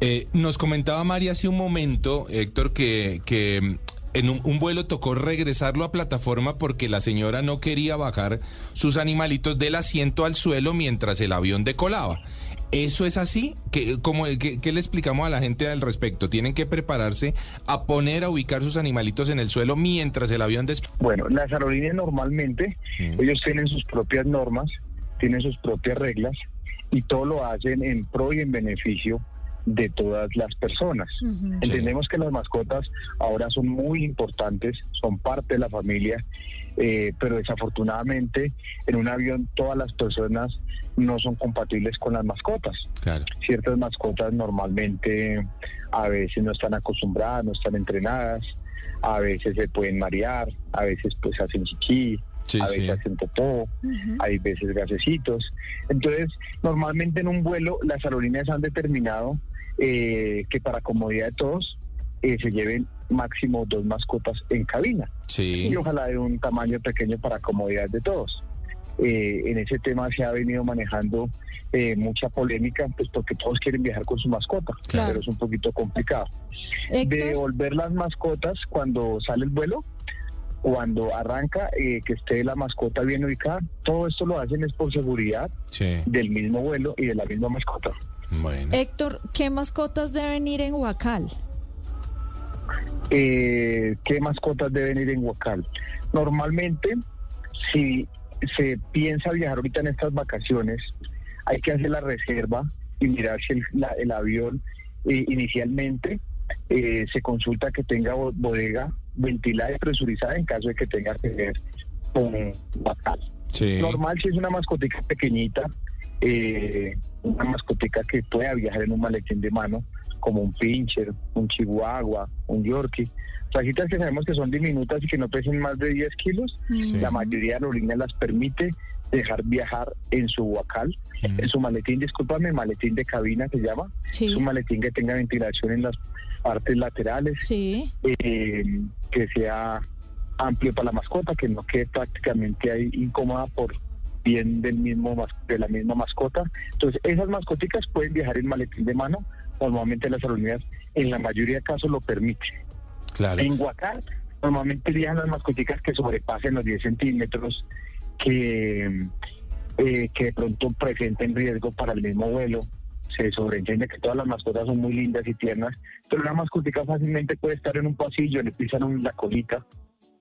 Eh, nos comentaba María hace un momento, Héctor, que, que mm, en un vuelo tocó regresarlo a plataforma porque la señora no quería bajar sus animalitos del asiento al suelo mientras el avión decolaba. ¿Eso es así? ¿Qué, cómo- qué- qué le explicamos a la gente al respecto? ¿Tienen que prepararse a poner, a ubicar sus animalitos en el suelo mientras el avión despega? Bueno, las aerolíneas normalmente, ellos tienen sus propias normas, tienen sus propias reglas y todo lo hacen en pro y en beneficio de todas las personas. Entendemos que las mascotas ahora son muy importantes, son parte de la familia, eh, pero desafortunadamente en un avión todas las personas no son compatibles con las mascotas. Claro. Ciertas mascotas normalmente a veces no están acostumbradas, no están entrenadas, a veces se pueden marear, a veces pues hacen chiqui, Sí, a veces sí. hacen popó, hay veces gasecitos. Entonces, normalmente en un vuelo las aerolíneas han determinado eh, que para comodidad de todos eh, se lleven máximo dos mascotas en cabina. Sí. Y ojalá de un tamaño pequeño para comodidad de todos. Eh, en ese tema se ha venido manejando eh, mucha polémica, pues porque todos quieren viajar con su mascota, Claro. pero es un poquito complicado. Héctor. Devolver las mascotas cuando sale el vuelo, cuando arranca, eh, que esté la mascota bien ubicada, todo esto lo hacen es por seguridad Sí. del mismo vuelo y de la misma mascota. Bueno. Héctor, ¿qué mascotas deben ir en Huacal? Eh, ¿Qué mascotas deben ir en Huacal? Normalmente, si se piensa viajar ahorita en estas vacaciones, hay que hacer la reserva y mirar si el, la- el avión eh, inicialmente eh, se consulta que tenga bo- bodega ventilada y presurizada en caso de que tenga que ver con Huacal. Sí. Normal si es una mascotica pequeñita, eh, una mascotica que pueda viajar en un maletín de mano, como un pincher, un chihuahua, un yorkie. Rajitas que sabemos que son diminutas y que no pesen más de 10 kilos, Sí. la mayoría de aerolíneas las permite dejar viajar en su huacal, en su maletín, discúlpame, maletín de cabina se llama, Sí. es un maletín que tenga ventilación en las partes laterales, Sí. eh, que sea amplio para la mascota, que no quede prácticamente ahí incómoda por bien del mismo de la misma mascota. Entonces, esas mascoticas pueden viajar en maletín de mano. Normalmente las aerolíneas, en la mayoría de casos, lo permiten. Claro. En Huacar, normalmente viajan las mascoticas que sobrepasen los 10 centímetros, que, eh, que de pronto presenten riesgo para el mismo vuelo. Se sobreentiende que todas las mascotas son muy lindas y tiernas, pero una mascotica fácilmente puede estar en un pasillo, le pisan la colita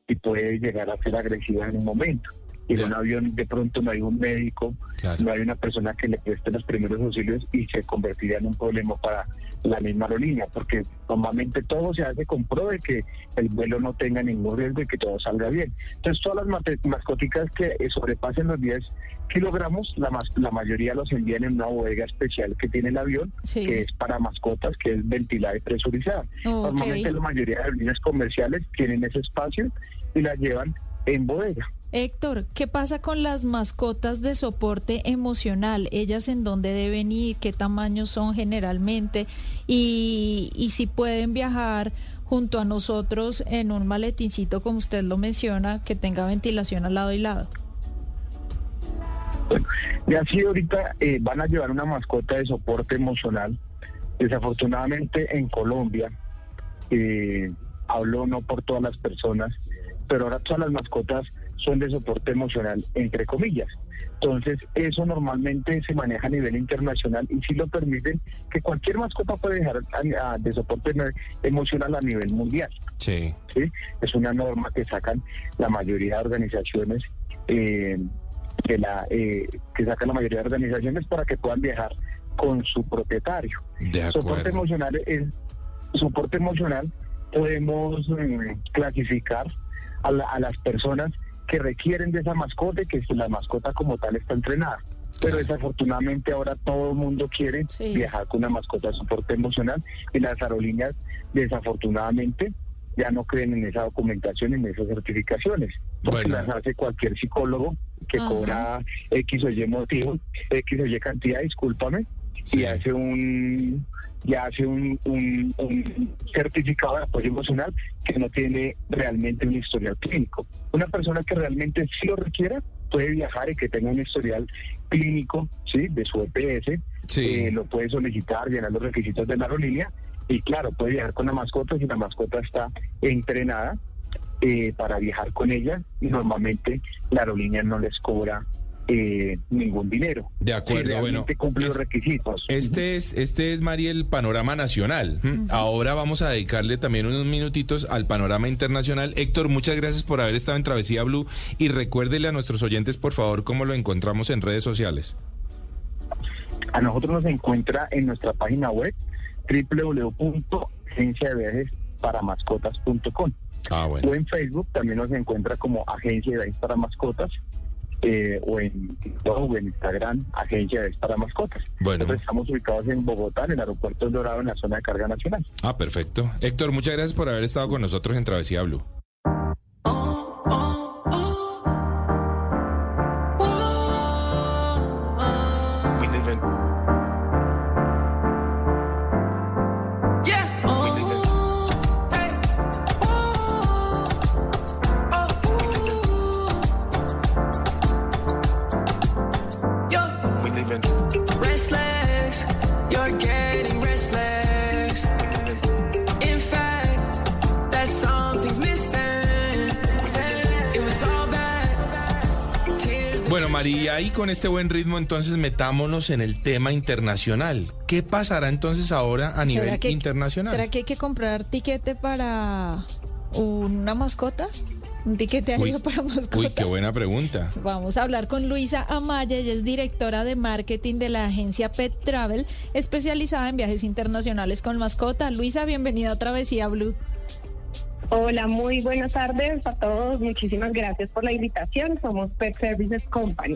y puede llegar a ser agresiva en un momento. Y en un avión de pronto no hay un médico, no hay una persona que le preste los primeros auxilios y se convertiría en un problema para la misma aerolínea, porque normalmente todo se hace con pro de que el vuelo no tenga ningún riesgo y que todo salga bien. Entonces todas las mascoticas que eh, sobrepasen los 10 kilogramos, la, mas- la mayoría los envían en una bodega especial que tiene el avión, Sí. que es para mascotas, que es ventilada y presurizada. Normalmente la mayoría de aerolíneas comerciales tienen ese espacio y la llevan en bodega. Héctor, ¿qué pasa con las mascotas de soporte emocional? ¿Ellas en dónde deben ir? ¿Qué tamaño son generalmente? Y, y si pueden viajar junto a nosotros en un maletincito, como usted lo menciona, que tenga ventilación al lado y lado. Y así ahorita eh, van a llevar una mascota de soporte emocional. Desafortunadamente en Colombia, eh, hablo no por todas las personas, pero ahora todas las mascotas son de soporte emocional, entre comillas. Entonces, eso normalmente se maneja a nivel internacional y sí lo permiten que cualquier mascota puede dejar a- a- de soporte emo- emocional a nivel mundial. Sí. ¿sí? Es una norma que sacan la mayoría de organizaciones, eh, que, la, eh, que sacan la mayoría de organizaciones para que puedan viajar con su propietario. De Soporte emocional es soporte emocional podemos mm, clasificar a, la- a las personas que requieren de esa mascota y que la mascota como tal está entrenada. Pero desafortunadamente ahora todo el mundo quiere Sí. viajar con una mascota de soporte emocional y las aerolíneas desafortunadamente ya no creen en esa documentación, en esas certificaciones, porque Bueno. las hace cualquier psicólogo que Ajá. cobra X o Y motivo, X o Y cantidad, discúlpame, y hace un ya hace un, un- un certificado de apoyo emocional que no tiene realmente un historial clínico. Una persona que realmente sí lo requiera puede viajar y que tenga un historial clínico sí de su EPS, eh, lo puede solicitar, llenar los requisitos de la aerolínea y claro, puede viajar con la mascota si la mascota está entrenada eh, para viajar con ella y normalmente la aerolínea no les cobra eh, ningún dinero. De Si acuerdo, bueno. cumple los requisitos. Este es, este es, María, el panorama nacional. ¿m? Ahora vamos a dedicarle también unos minutitos al panorama internacional. Héctor, muchas gracias por haber estado en Travesía Blue y recuérdele a nuestros oyentes, por favor, cómo lo encontramos en redes sociales. A nosotros nos encuentra en nuestra página web www.agenciadeviajesparamascotas.com Ah, bueno. o en Facebook también nos encuentra como Agencia de Viajes para Mascotas eh, o en TikTok o en Instagram Agencia de Viajes para Mascotas. Bueno. Nosotros estamos ubicados en Bogotá, en el aeropuerto El Dorado, en la zona de carga nacional. Ah, perfecto. Héctor, muchas gracias por haber estado con nosotros en Travesía Blue. María, y con este buen ritmo, entonces metámonos en el tema internacional. ¿Qué pasará entonces ahora a nivel ¿Será que- internacional? ¿Será que hay que comprar tiquete para una mascota? ¿Un tiquete aéreo para mascota? Uy, qué buena pregunta. Vamos a hablar con Luisa Amaya, ella es directora de marketing de la agencia Pet Travel, especializada en viajes internacionales con mascota. Luisa, bienvenida a Travesía Blue. Hola, muy buenas tardes a todos. Muchísimas gracias por la invitación. Somos Pet Services Company.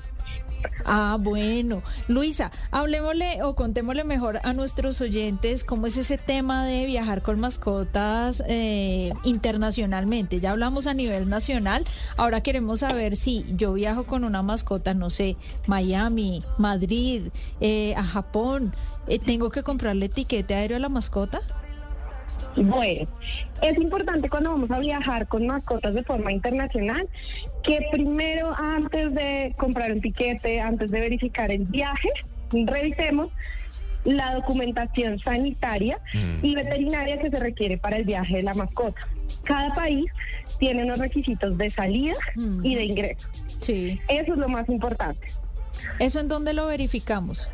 Ah, bueno. Luisa, hablemosle o contémosle mejor a nuestros oyentes cómo es ese tema de viajar con mascotas eh, internacionalmente. Ya hablamos a nivel nacional, ahora queremos saber si yo viajo con una mascota, no sé, Miami, Madrid, eh, a Japón, eh, ¿tengo que comprarle etiquete aéreo a la mascota? Bueno, es importante cuando vamos a viajar con mascotas de forma internacional que primero antes de comprar un tiquete, antes de verificar el viaje, revisemos la documentación sanitaria y veterinaria que se requiere para el viaje de la mascota. Cada país tiene unos requisitos de salida y de ingreso. Sí. Eso es lo más importante. ¿Eso en dónde lo verificamos?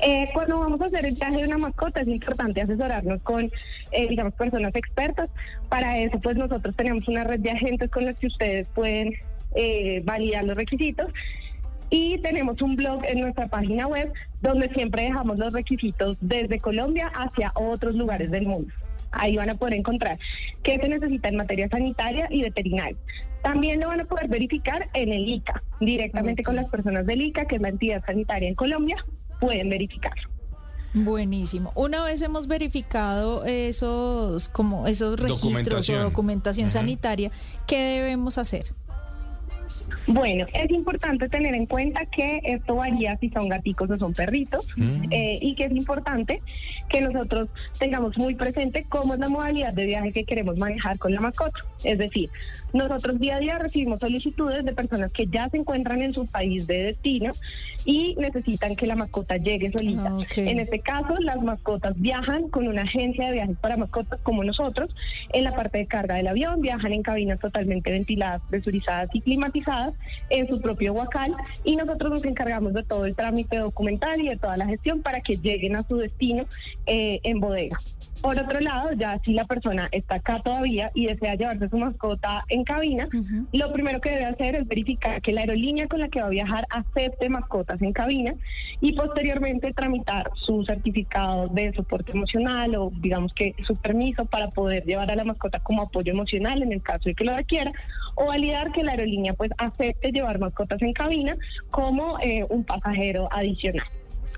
Eh, cuando vamos a hacer el viaje de una mascota es importante asesorarnos con, eh, digamos, personas expertas. Para eso, pues nosotros tenemos una red de agentes con los que ustedes pueden eh, validar los requisitos. Y tenemos un blog en nuestra página web donde siempre dejamos los requisitos desde Colombia hacia otros lugares del mundo. Ahí van a poder encontrar qué se necesita en materia sanitaria y veterinaria. También lo van a poder verificar en el ICA, directamente con las personas del ICA, que es la entidad sanitaria en Colombia, pueden verificarlo. Buenísimo. Una vez hemos verificado esos como esos registros o Documentación. sanitaria, ¿qué debemos hacer? Bueno, es importante tener en cuenta que esto varía si son gaticos o son perritos eh, y que es importante que nosotros tengamos muy presente cómo es la modalidad de viaje que queremos manejar con la mascota. Es decir, nosotros día a día recibimos solicitudes de personas que ya se encuentran en su país de destino y necesitan que la mascota llegue solita. En este caso, las mascotas viajan con una agencia de viajes para mascotas como nosotros. En la parte de carga del avión viajan en cabinas totalmente ventiladas, presurizadas y climatizadas en su propio huacal y nosotros nos encargamos de todo el trámite documental y de toda la gestión para que lleguen a su destino eh, en bodega. Por otro lado, ya si la persona está acá todavía y desea llevarse su mascota en cabina, lo primero que debe hacer es verificar que la aerolínea con la que va a viajar acepte mascotas en cabina y posteriormente tramitar su certificado de soporte emocional o digamos que su permiso para poder llevar a la mascota como apoyo emocional en el caso de que lo requiera o validar que la aerolínea pues acepte llevar mascotas en cabina como eh, un pasajero adicional.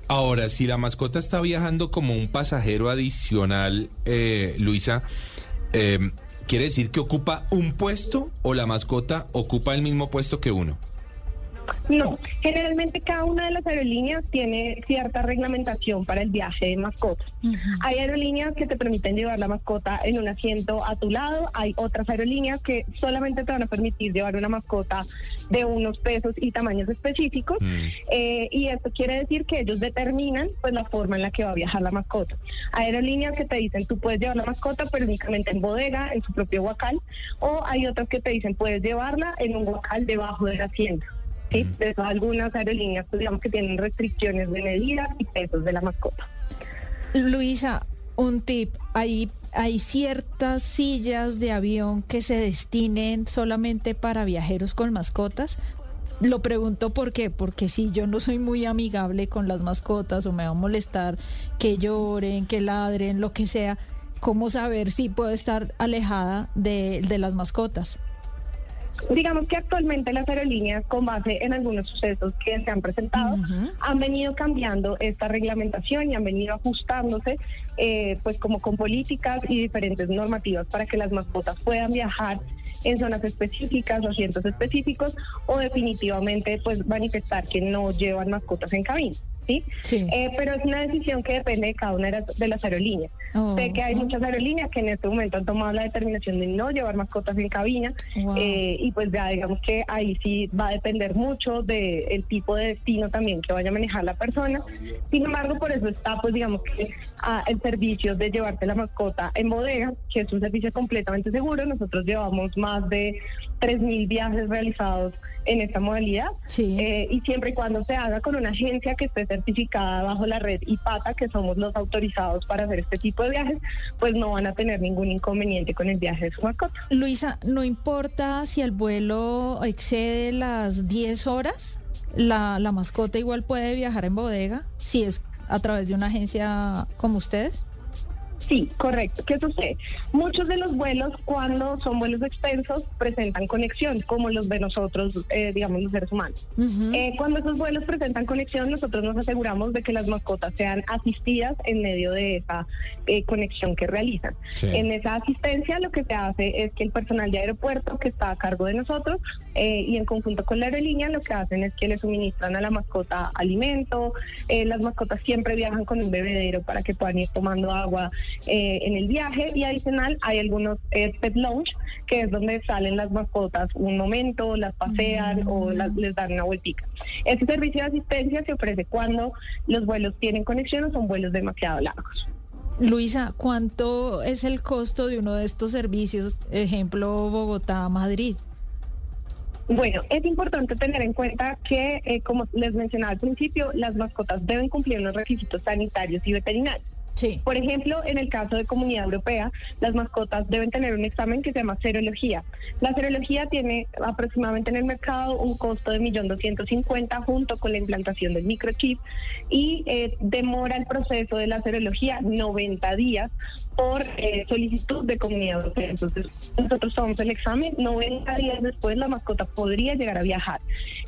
Ahora, si la mascota está viajando como un pasajero adicional, eh, Luisa, eh, ¿quiere decir que ocupa un puesto o la mascota ocupa el mismo puesto que uno? No, generalmente cada una de las aerolíneas tiene cierta reglamentación para el viaje de mascotas. Hay aerolíneas que te permiten llevar la mascota en un asiento a tu lado, hay otras aerolíneas que solamente te van a permitir llevar una mascota de unos pesos y tamaños específicos eh, y esto quiere decir que ellos determinan pues la forma en la que va a viajar la mascota. Hay aerolíneas que te dicen tú puedes llevar la mascota pero únicamente en bodega, en su propio huacal, o hay otras que te dicen puedes llevarla en un huacal debajo del asiento. ¿Sí? De eso algunas aerolíneas pues, digamos que tienen restricciones de medidas y pesos de la mascota. Luisa, un tip, hay, hay ciertas sillas de avión que se destinen solamente para viajeros con mascotas. Lo pregunto por qué, porque si yo no soy muy amigable con las mascotas o me va a molestar que lloren, que ladren, lo que sea, ¿cómo saber si puedo estar alejada de, de las mascotas? Digamos que actualmente las aerolíneas, con base en algunos sucesos que se han presentado, han venido cambiando esta reglamentación y han venido ajustándose, eh, pues como con políticas y diferentes normativas para que las mascotas puedan viajar en zonas específicas o asientos específicos o definitivamente pues manifestar que no llevan mascotas en cabina. ¿Sí? Eh, pero es una decisión que depende de cada una de las, de aerolíneas. Oh, sé que hay muchas aerolíneas que en este momento han tomado la determinación de no llevar mascotas en cabina Wow. eh, y pues ya digamos que ahí sí va a depender mucho del tipo de destino también que vaya a manejar la persona. Sin embargo, por eso está pues digamos que ah, el servicio de llevarte la mascota en bodega, que es un servicio completamente seguro. Nosotros llevamos más de 3.000 viajes realizados en esta modalidad eh, y siempre y cuando se haga con una agencia que esté certificada bajo la red IPATA, que somos los autorizados para hacer este tipo de viajes, pues no van a tener ningún inconveniente con el viaje de su mascota. Luisa, no importa si el vuelo excede las 10 horas, la, la mascota igual puede viajar en bodega, si es a través de una agencia como ustedes. Sí, correcto. ¿Qué sucede? Muchos de los vuelos, cuando son vuelos extensos, presentan conexión, como los de nosotros, eh, digamos, los seres humanos. Eh, cuando esos vuelos presentan conexión, nosotros nos aseguramos de que las mascotas sean asistidas en medio de esa eh, conexión que realizan. Sí. En esa asistencia lo que se hace es que el personal de aeropuerto que está a cargo de nosotros eh, y en conjunto con la aerolínea lo que hacen es que le suministran a la mascota alimento. Eh, las mascotas siempre viajan con un bebedero para que puedan ir tomando agua eh, en el viaje y adicional hay algunos eh, pet lounge que es donde salen las mascotas un momento, las pasean o las- les dan una vueltica. Este servicio de asistencia se ofrece cuando los vuelos tienen conexión o son vuelos demasiado largos. Luisa, ¿cuánto es el costo de uno de estos servicios? Ejemplo, Bogotá-Madrid. Bueno, es importante tener en cuenta que, eh, como les mencionaba al principio, las mascotas deben cumplir los requisitos sanitarios y veterinarios. Por ejemplo, en el caso de Comunidad Europea, las mascotas deben tener un examen que se llama serología. La serología tiene aproximadamente en el mercado un costo de 1.250.000 junto con la implantación del microchip y eh, demora el proceso de la serología 90 días por eh, solicitud de Comunidad Europea. Entonces, nosotros tomamos el examen, 90 días después la mascota podría llegar a viajar.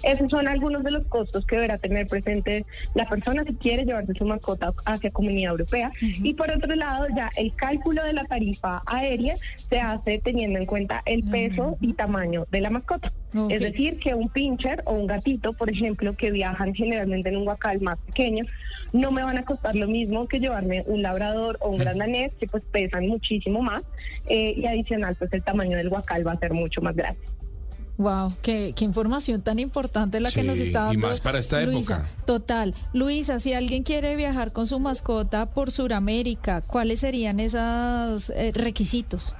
Esos son algunos de los costos que deberá tener presente la persona si quiere llevarse su mascota hacia Comunidad Europea. Y por otro lado, ya el cálculo de la tarifa aérea se hace teniendo en cuenta el peso y tamaño de la mascota. Es decir, que un pincher o un gatito, por ejemplo, que viajan generalmente en un guacal más pequeño, no me van a costar lo mismo que llevarme un labrador o un gran danés, que pues pesan muchísimo más, eh, y adicional, pues el tamaño del guacal va a ser mucho más grande. Wow, qué, qué información tan importante la que nos está y dando. más para esta Luisa. época. Total. Luisa, si alguien quiere viajar con su mascota por Sudamérica, ¿cuáles serían esos eh, requisitos?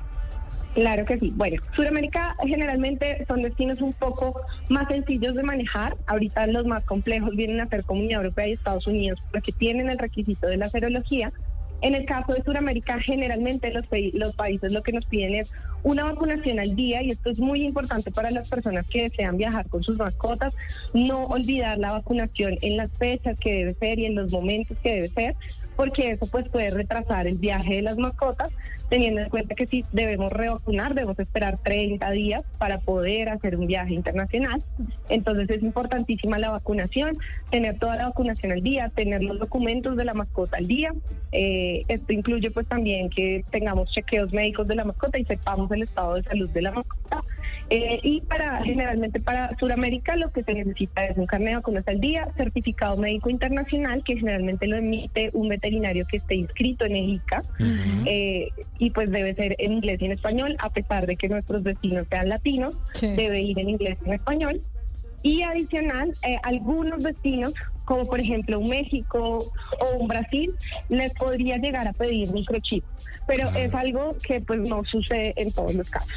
Claro que sí. Bueno, Sudamérica generalmente son destinos un poco más sencillos de manejar. Ahorita los más complejos vienen a ser Comunidad Europea y Estados Unidos, porque tienen el requisito de la serología. En el caso de Sudamérica, generalmente los, los países lo que nos piden es una vacunación al día y esto es muy importante para las personas que desean viajar con sus mascotas, no olvidar la vacunación en las fechas que debe ser y en los momentos que debe ser, porque eso pues puede retrasar el viaje de las mascotas, teniendo en cuenta que si debemos revacunar, debemos esperar 30 días para poder hacer un viaje internacional. Entonces es importantísima la vacunación, tener toda la vacunación al día, tener los documentos de la mascota al día. Eh, esto incluye pues también que tengamos chequeos médicos de la mascota y sepamos el estado de salud de la mascota. Eh, y para generalmente para Sudamérica lo que se necesita es un carnet de vacunas al día, certificado médico internacional que generalmente lo emite un veterinario que esté inscrito en EJICA eh, y pues debe ser en inglés y en español, a pesar de que nuestros destinos sean latinos, Sí. debe ir en inglés y en español. Y adicional, eh, algunos destinos, como por ejemplo un México o un Brasil, les podría llegar a pedir microchip, pero es algo que pues no sucede en todos los casos.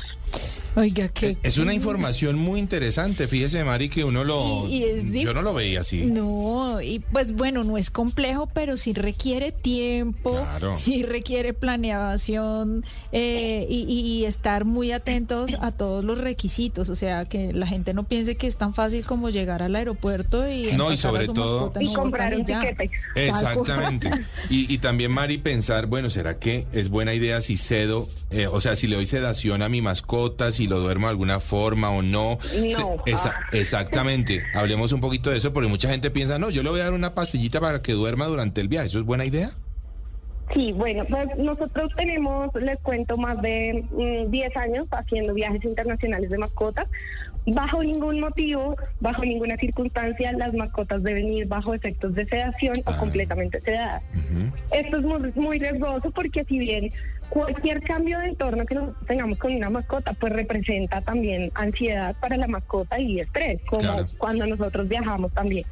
Oiga, que Es una información muy interesante, fíjese Mari que uno lo Y- y es dif- yo no lo veía así. No, y pues bueno, no es complejo, pero sí requiere tiempo, Claro. sí requiere planeación eh, y, y- y estar muy atentos a todos los requisitos, o sea, que la gente no piense que es tan fácil como llegar al aeropuerto y No, y sobre su todo- Y comprar un tiquete. Exactamente. Y, y también, Mari, pensar, bueno, ¿será que es buena idea si cedo, eh, o sea, si le doy sedación a mi mascota, si lo duermo de alguna forma o no? No. Se- esa- exactamente. Hablemos un poquito de eso, porque mucha gente piensa, no, yo le voy a dar una pastillita para que duerma durante el viaje. ¿Eso es buena idea? Sí, bueno, pues nosotros tenemos, les cuento, más de mm, 10 años haciendo viajes internacionales de mascotas. Bajo ningún motivo, bajo ninguna circunstancia, las mascotas deben ir bajo efectos de sedación o completamente sedadas. Esto es muy, muy riesgoso porque si bien cualquier cambio de entorno que nosotros tengamos con una mascota, pues representa también ansiedad para la mascota y estrés, como Claro. cuando nosotros viajamos también.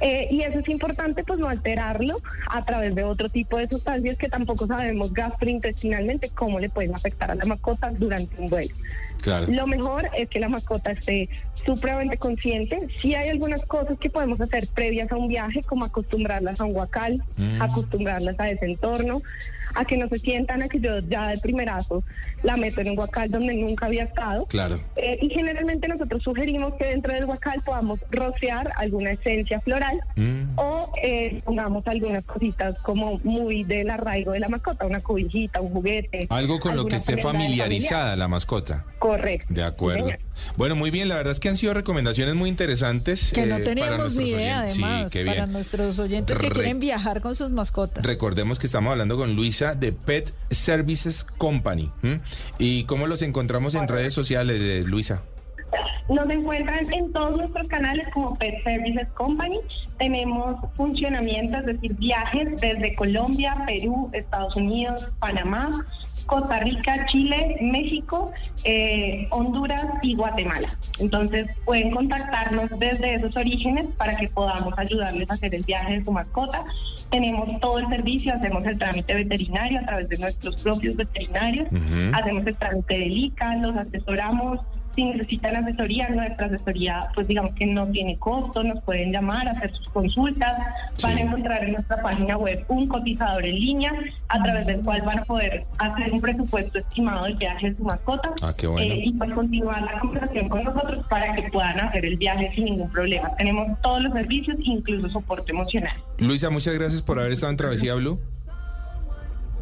Eh, y eso es importante, pues no alterarlo a través de otro tipo de sustancias que tampoco sabemos gastrointestinalmente cómo le pueden afectar a la mascota durante un vuelo. Claro. Lo mejor es que la mascota esté supremamente consciente. Sí hay algunas cosas que podemos hacer previas a un viaje, como acostumbrarlas a un guacal, Mm. acostumbrarlas a ese entorno, a que no se sientan a que yo ya de primerazo la meto en un guacal donde nunca había estado. Claro. Eh, y generalmente nosotros sugerimos que dentro del guacal podamos rociar alguna esencia floral Mm. o eh, pongamos algunas cositas como muy del arraigo de la mascota, una cobijita, un juguete. Algo con lo que esté familiarizada la mascota. Correcto. De acuerdo. señor. Bueno, muy bien, la verdad es que han sido recomendaciones muy interesantes. Que no eh, para teníamos ni idea, oyentes. además, Sí, qué para nuestros oyentes que Re- quieren viajar con sus mascotas. Recordemos que estamos hablando con De Pet Services Company. ¿Y cómo los encontramos en redes sociales, eh, Luisa? Nos encuentran en todos nuestros canales como Pet Services Company. Tenemos funcionamiento, es decir, viajes desde Colombia, Perú, Estados Unidos, Panamá, Costa Rica, Chile, México, eh, Honduras y Guatemala. Entonces pueden contactarnos desde esos orígenes para que podamos ayudarles a hacer el viaje de su mascota. Tenemos todo el servicio, hacemos el trámite veterinario a través de nuestros propios veterinarios, hacemos el trámite del ICA, los asesoramos si necesitan asesoría, nuestra asesoría, pues digamos que no tiene costo, nos pueden llamar, hacer sus consultas, van a encontrar en nuestra página web un cotizador en línea a través del cual van a poder hacer un presupuesto estimado del viaje de su mascota Ah, qué bueno. eh, y pues continuar la conversación con nosotros para que puedan hacer el viaje sin ningún problema. Tenemos todos los servicios, incluso soporte emocional. Luisa, muchas gracias por haber estado en Travesía Blue.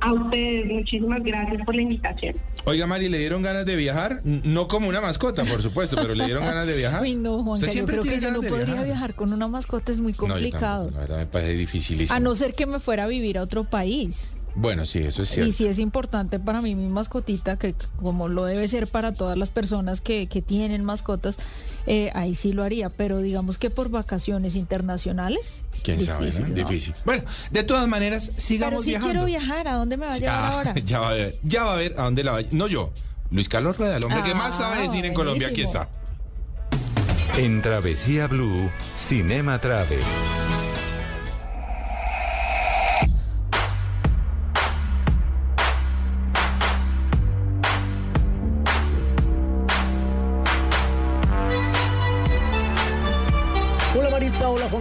A ustedes, muchísimas gracias por la invitación. Oiga, Mari, ¿le dieron ganas de viajar? No como una mascota, por supuesto, pero ¿le dieron ganas de viajar? Uy, no, Juanca, ¿Usted yo siempre creo que yo no podría viajar? viajar con una mascota, es muy No, yo complicado. tampoco, la verdad me parece dificilísimo. a no ser que me fuera a vivir a otro país. Bueno, sí, eso es cierto. Y si es importante para mí mi mascotita, que como lo debe ser para todas las personas que, que tienen mascotas, eh, ahí sí lo haría. Pero digamos que por vacaciones internacionales. ¿Quién sabe, difícil, no? ¿no? Difícil. Bueno, de todas maneras, Pero sigamos sí viajando. quiero viajar, ¿a dónde me va a llevar Ah, ahora? ya va a ver, ya va a ver a dónde la va. No yo, Luis Carlos Rueda, el hombre que más sabe de cine en Colombia, aquí buenísimo. está. En Travesía Blue, Cinema Travel.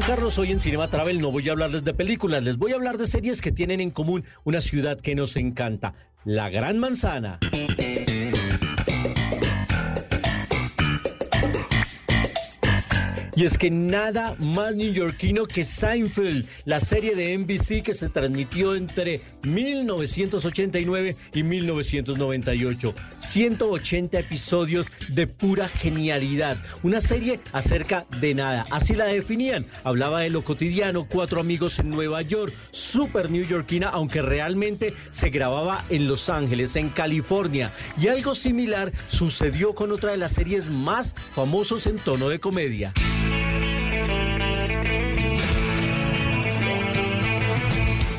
Carlos, hoy en Cinema Travel no voy a hablarles de películas, les voy a hablar de series que tienen en común una ciudad que nos encanta, la Gran Manzana. Y es que nada más neoyorquino que Seinfeld, la serie de NBC que se transmitió entre 1989 y 1998. 180 episodios de pura genialidad. Una serie acerca de nada. Así la definían. Hablaba de lo cotidiano, cuatro amigos en Nueva York, super newyorkina, aunque realmente se grababa en Los Ángeles, en California. Y algo similar sucedió con otra de las series más famosos en tono de comedia.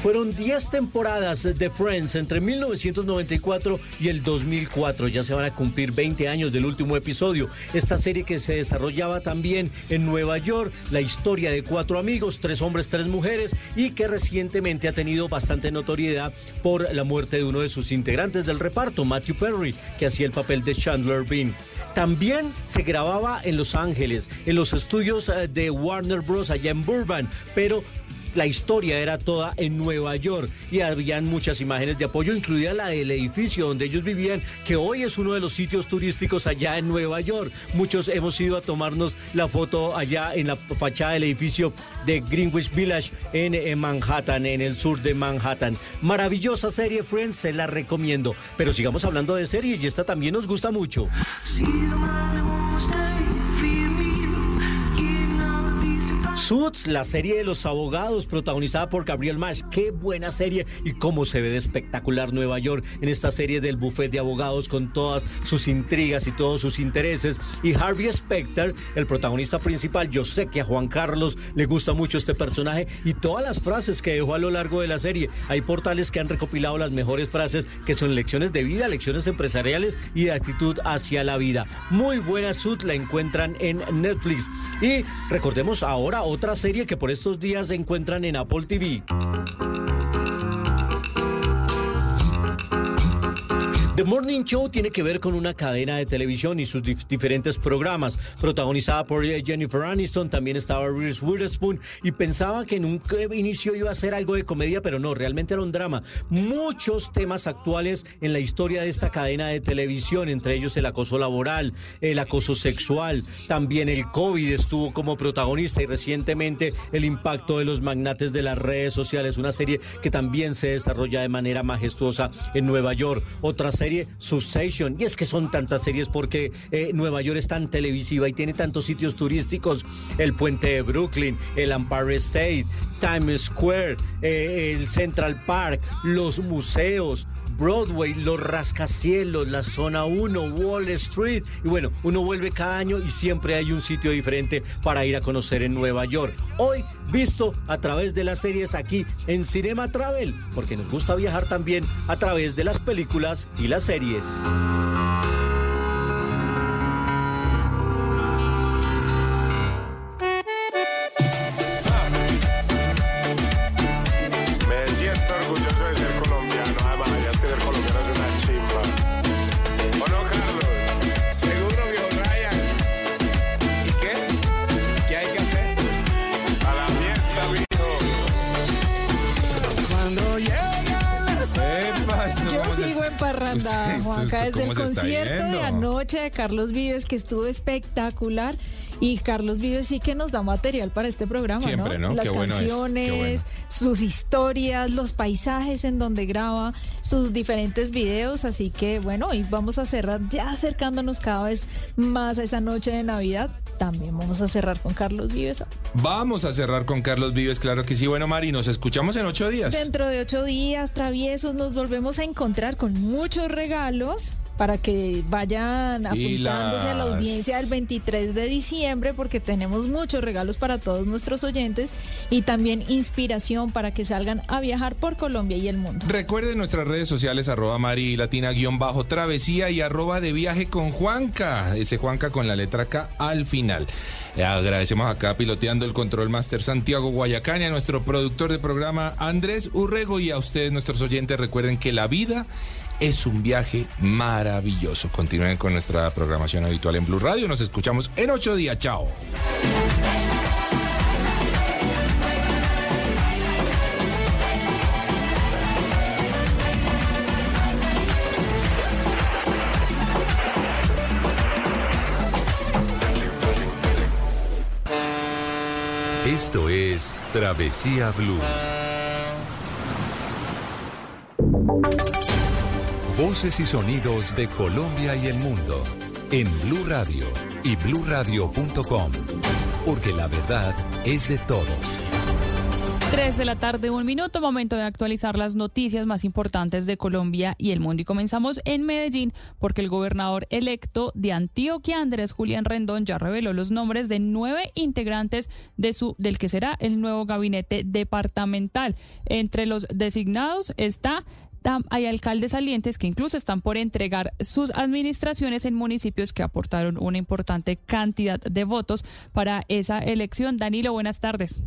Fueron 10 temporadas de Friends entre 1994 y el 2004. Ya se van a cumplir 20 años del último episodio. Esta serie que se desarrollaba también en Nueva York, la historia de cuatro amigos, tres hombres, tres mujeres, y que recientemente ha tenido bastante notoriedad por la muerte de uno de sus integrantes del reparto, Matthew Perry, que hacía el papel de Chandler Bean. También se grababa en Los Ángeles, en los estudios eh, de Warner Bros. allá en Burbank, pero la historia era toda en Nueva York y habían muchas imágenes de apoyo, incluida la del edificio donde ellos vivían, que hoy es uno de los sitios turísticos allá en Nueva York. Muchos hemos ido a tomarnos la foto allá en la fachada del edificio de Greenwich Village en, Manhattan, en el sur de Manhattan. Maravillosa serie, Friends, se la recomiendo. Pero sigamos hablando de series y esta también nos gusta mucho. Suits, la serie de los abogados protagonizada por Gabriel Mash. Qué buena serie y cómo se ve de espectacular Nueva York en esta serie del buffet de abogados con todas sus intrigas y todos sus intereses. Y Harvey Specter, el protagonista principal, yo sé que a Juan Carlos le gusta mucho este personaje y todas las frases que dejó a lo largo de la serie. Hay portales que han recopilado las mejores frases que son lecciones de vida, lecciones empresariales y de actitud hacia la vida. Muy buena Suits la encuentran en Netflix. Y recordemos ahora otra serie que por estos días se encuentran en Apple TV. The Morning Show tiene que ver con una cadena de televisión y sus dif- diferentes programas, protagonizada por eh, Jennifer Aniston, también estaba Reese Witherspoon y pensaba que en un inicio iba a ser algo de comedia, pero no, realmente era un drama. Muchos temas actuales en la historia de esta cadena de televisión, entre ellos el acoso laboral, el acoso sexual, también el COVID estuvo como protagonista y recientemente el impacto de los magnates de las redes sociales, una serie que también se desarrolla de manera majestuosa en Nueva York. Otra Succession, y es que son tantas series porque eh, Nueva York es tan televisiva y tiene tantos sitios turísticos, el puente de Brooklyn, el Empire State, Times Square, eh, el Central Park, los museos, Broadway, los rascacielos, la zona 1, Wall Street. Y bueno, uno vuelve cada año y siempre hay un sitio diferente para ir a conocer en Nueva York. Hoy visto a través de las series aquí en Cinema Travel, porque nos gusta viajar también a través de las películas y las series. Usted- Juanca, desde el concierto de anoche de Carlos Vives, que estuvo espectacular. Y Carlos Vives sí que nos da material para este programa, Siempre, ¿no? Las Qué bueno es, qué canciones, bueno. sus historias, los paisajes en donde graba, sus diferentes videos. Así que, bueno, y vamos a cerrar ya acercándonos cada vez más a esa noche de Navidad. También vamos a cerrar con Carlos Vives. Vamos a cerrar con Carlos Vives, claro que sí. Bueno, Mari, nos escuchamos en ocho días. Dentro de ocho días, traviesos, nos volvemos a encontrar con muchos regalos para que vayan apuntándose a la audiencia del 23 de diciembre porque tenemos muchos regalos para todos nuestros oyentes y también inspiración para que salgan a viajar por Colombia y el mundo. Recuerden nuestras redes sociales, arroba Mari Latina guion bajo travesía y arroba de viaje con Juanca. Ese Juanca con la letra K al final. Eh, Agradecemos acá piloteando el control master Santiago Guayacán y a nuestro productor de programa Andrés Urrego y a ustedes nuestros oyentes recuerden que la vida es un viaje maravilloso. Continúen con nuestra programación habitual en Blue Radio. Nos escuchamos en ocho días. Chao. Esto es Travesía Blue. Voces y sonidos de Colombia y el mundo en Blue Radio y bluradio.com, porque la verdad es de todos. 3 de la tarde, un minuto, momento de actualizar las noticias más importantes de Colombia y el mundo. Y comenzamos en Medellín, porque el gobernador electo de Antioquia, Andrés Julián Rendón, ya reveló los nombres de nueve integrantes de su, del que será el nuevo gabinete departamental. Entre los designados está hay alcaldes salientes que incluso están por entregar sus administraciones en municipios que aportaron una importante cantidad de votos para esa elección. Danilo, buenas tardes.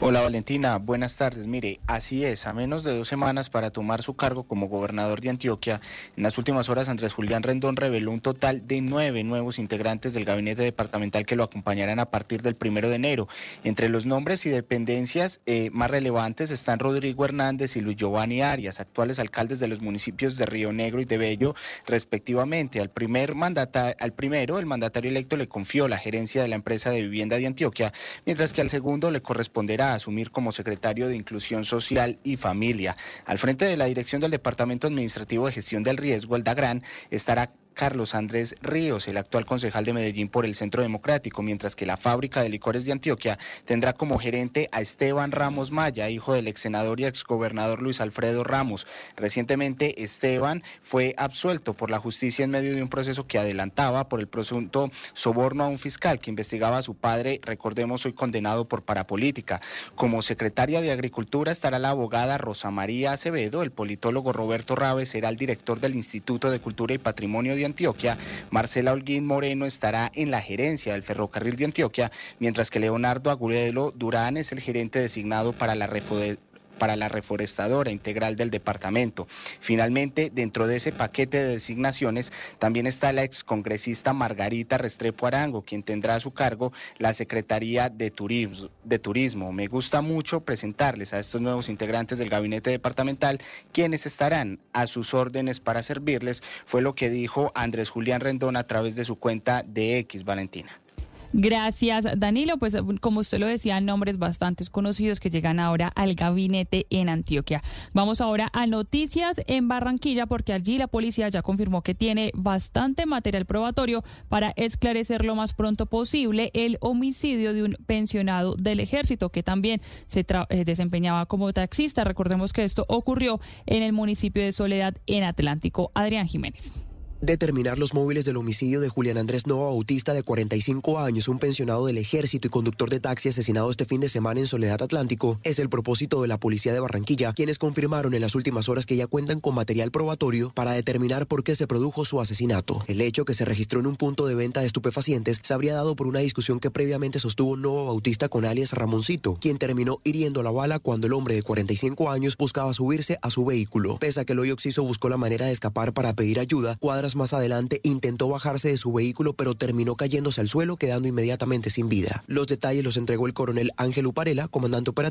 Hola Valentina, buenas tardes. Mire, así es, a menos de dos semanas para tomar su cargo como gobernador de Antioquia, en las últimas horas Andrés Julián Rendón reveló un total de nueve nuevos integrantes del gabinete departamental que lo acompañarán a partir del primero de enero. Entre los nombres y dependencias eh, más relevantes están Rodrigo Hernández y Luis Giovanni Arias, actuales alcaldes de los municipios de Río Negro y de Bello, respectivamente. Al primer mandata, al primero, el mandatario electo le confió la gerencia de la empresa de vivienda de Antioquia, mientras que al segundo le corresponderá asumir como secretario de Inclusión Social y Familia. Al frente de la dirección del Departamento Administrativo de Gestión del Riesgo, el DAGRAN, estará Carlos Andrés Ríos, el actual concejal de Medellín por el Centro Democrático, mientras que la fábrica de licores de Antioquia tendrá como gerente a Esteban Ramos Maya, hijo del ex senador y exgobernador Luis Alfredo Ramos. Recientemente Esteban fue absuelto por la justicia en medio de un proceso que adelantaba por el presunto soborno a un fiscal que investigaba a su padre, recordemos hoy condenado por parapolítica. Como secretaria de Agricultura estará la abogada Rosa María Acevedo, el politólogo Roberto Rabe será el director del Instituto de Cultura y Patrimonio de Antioquia, Marcela Holguín Moreno estará en la gerencia del ferrocarril de Antioquia, mientras que Leonardo Agudelo Durán es el gerente designado para la para la reforestadora integral del departamento. Finalmente, dentro de ese paquete de designaciones también está la excongresista Margarita Restrepo Arango, quien tendrá a su cargo la Secretaría de Turismo, de Turismo. Me gusta mucho presentarles a estos nuevos integrantes del gabinete departamental, quienes estarán a sus órdenes para servirles, fue lo que dijo Andrés Julián Rendón a través de su cuenta de X, Valentina. Gracias, Danilo. Pues como usted lo decía, nombres bastante conocidos que llegan ahora al gabinete en Antioquia. Vamos ahora a noticias en Barranquilla porque allí la policía ya confirmó que tiene bastante material probatorio para esclarecer lo más pronto posible el homicidio de un pensionado del ejército que también se eh, desempeñaba como taxista. Recordemos que esto ocurrió en el municipio de Soledad en Atlántico. Adrián Jiménez determinar los móviles del homicidio de Julián Andrés Nova Bautista, de 45 años, un pensionado del ejército y conductor de taxi asesinado este fin de semana en Soledad Atlántico, es el propósito de la policía de Barranquilla, quienes confirmaron en las últimas horas que ya cuentan con material probatorio para determinar por qué se produjo su asesinato. El hecho que se registró en un punto de venta de estupefacientes se habría dado por una discusión que previamente sostuvo Nova Bautista con alias Ramoncito, quien terminó hiriendo la bala cuando el hombre de 45 años buscaba subirse a su vehículo. Pese a que el Oxiso buscó la manera de escapar para pedir ayuda, más adelante intentó bajarse de su vehículo pero terminó cayéndose al suelo quedando inmediatamente sin vida. Los detalles los entregó el coronel Ángel Uparela, comandante operativo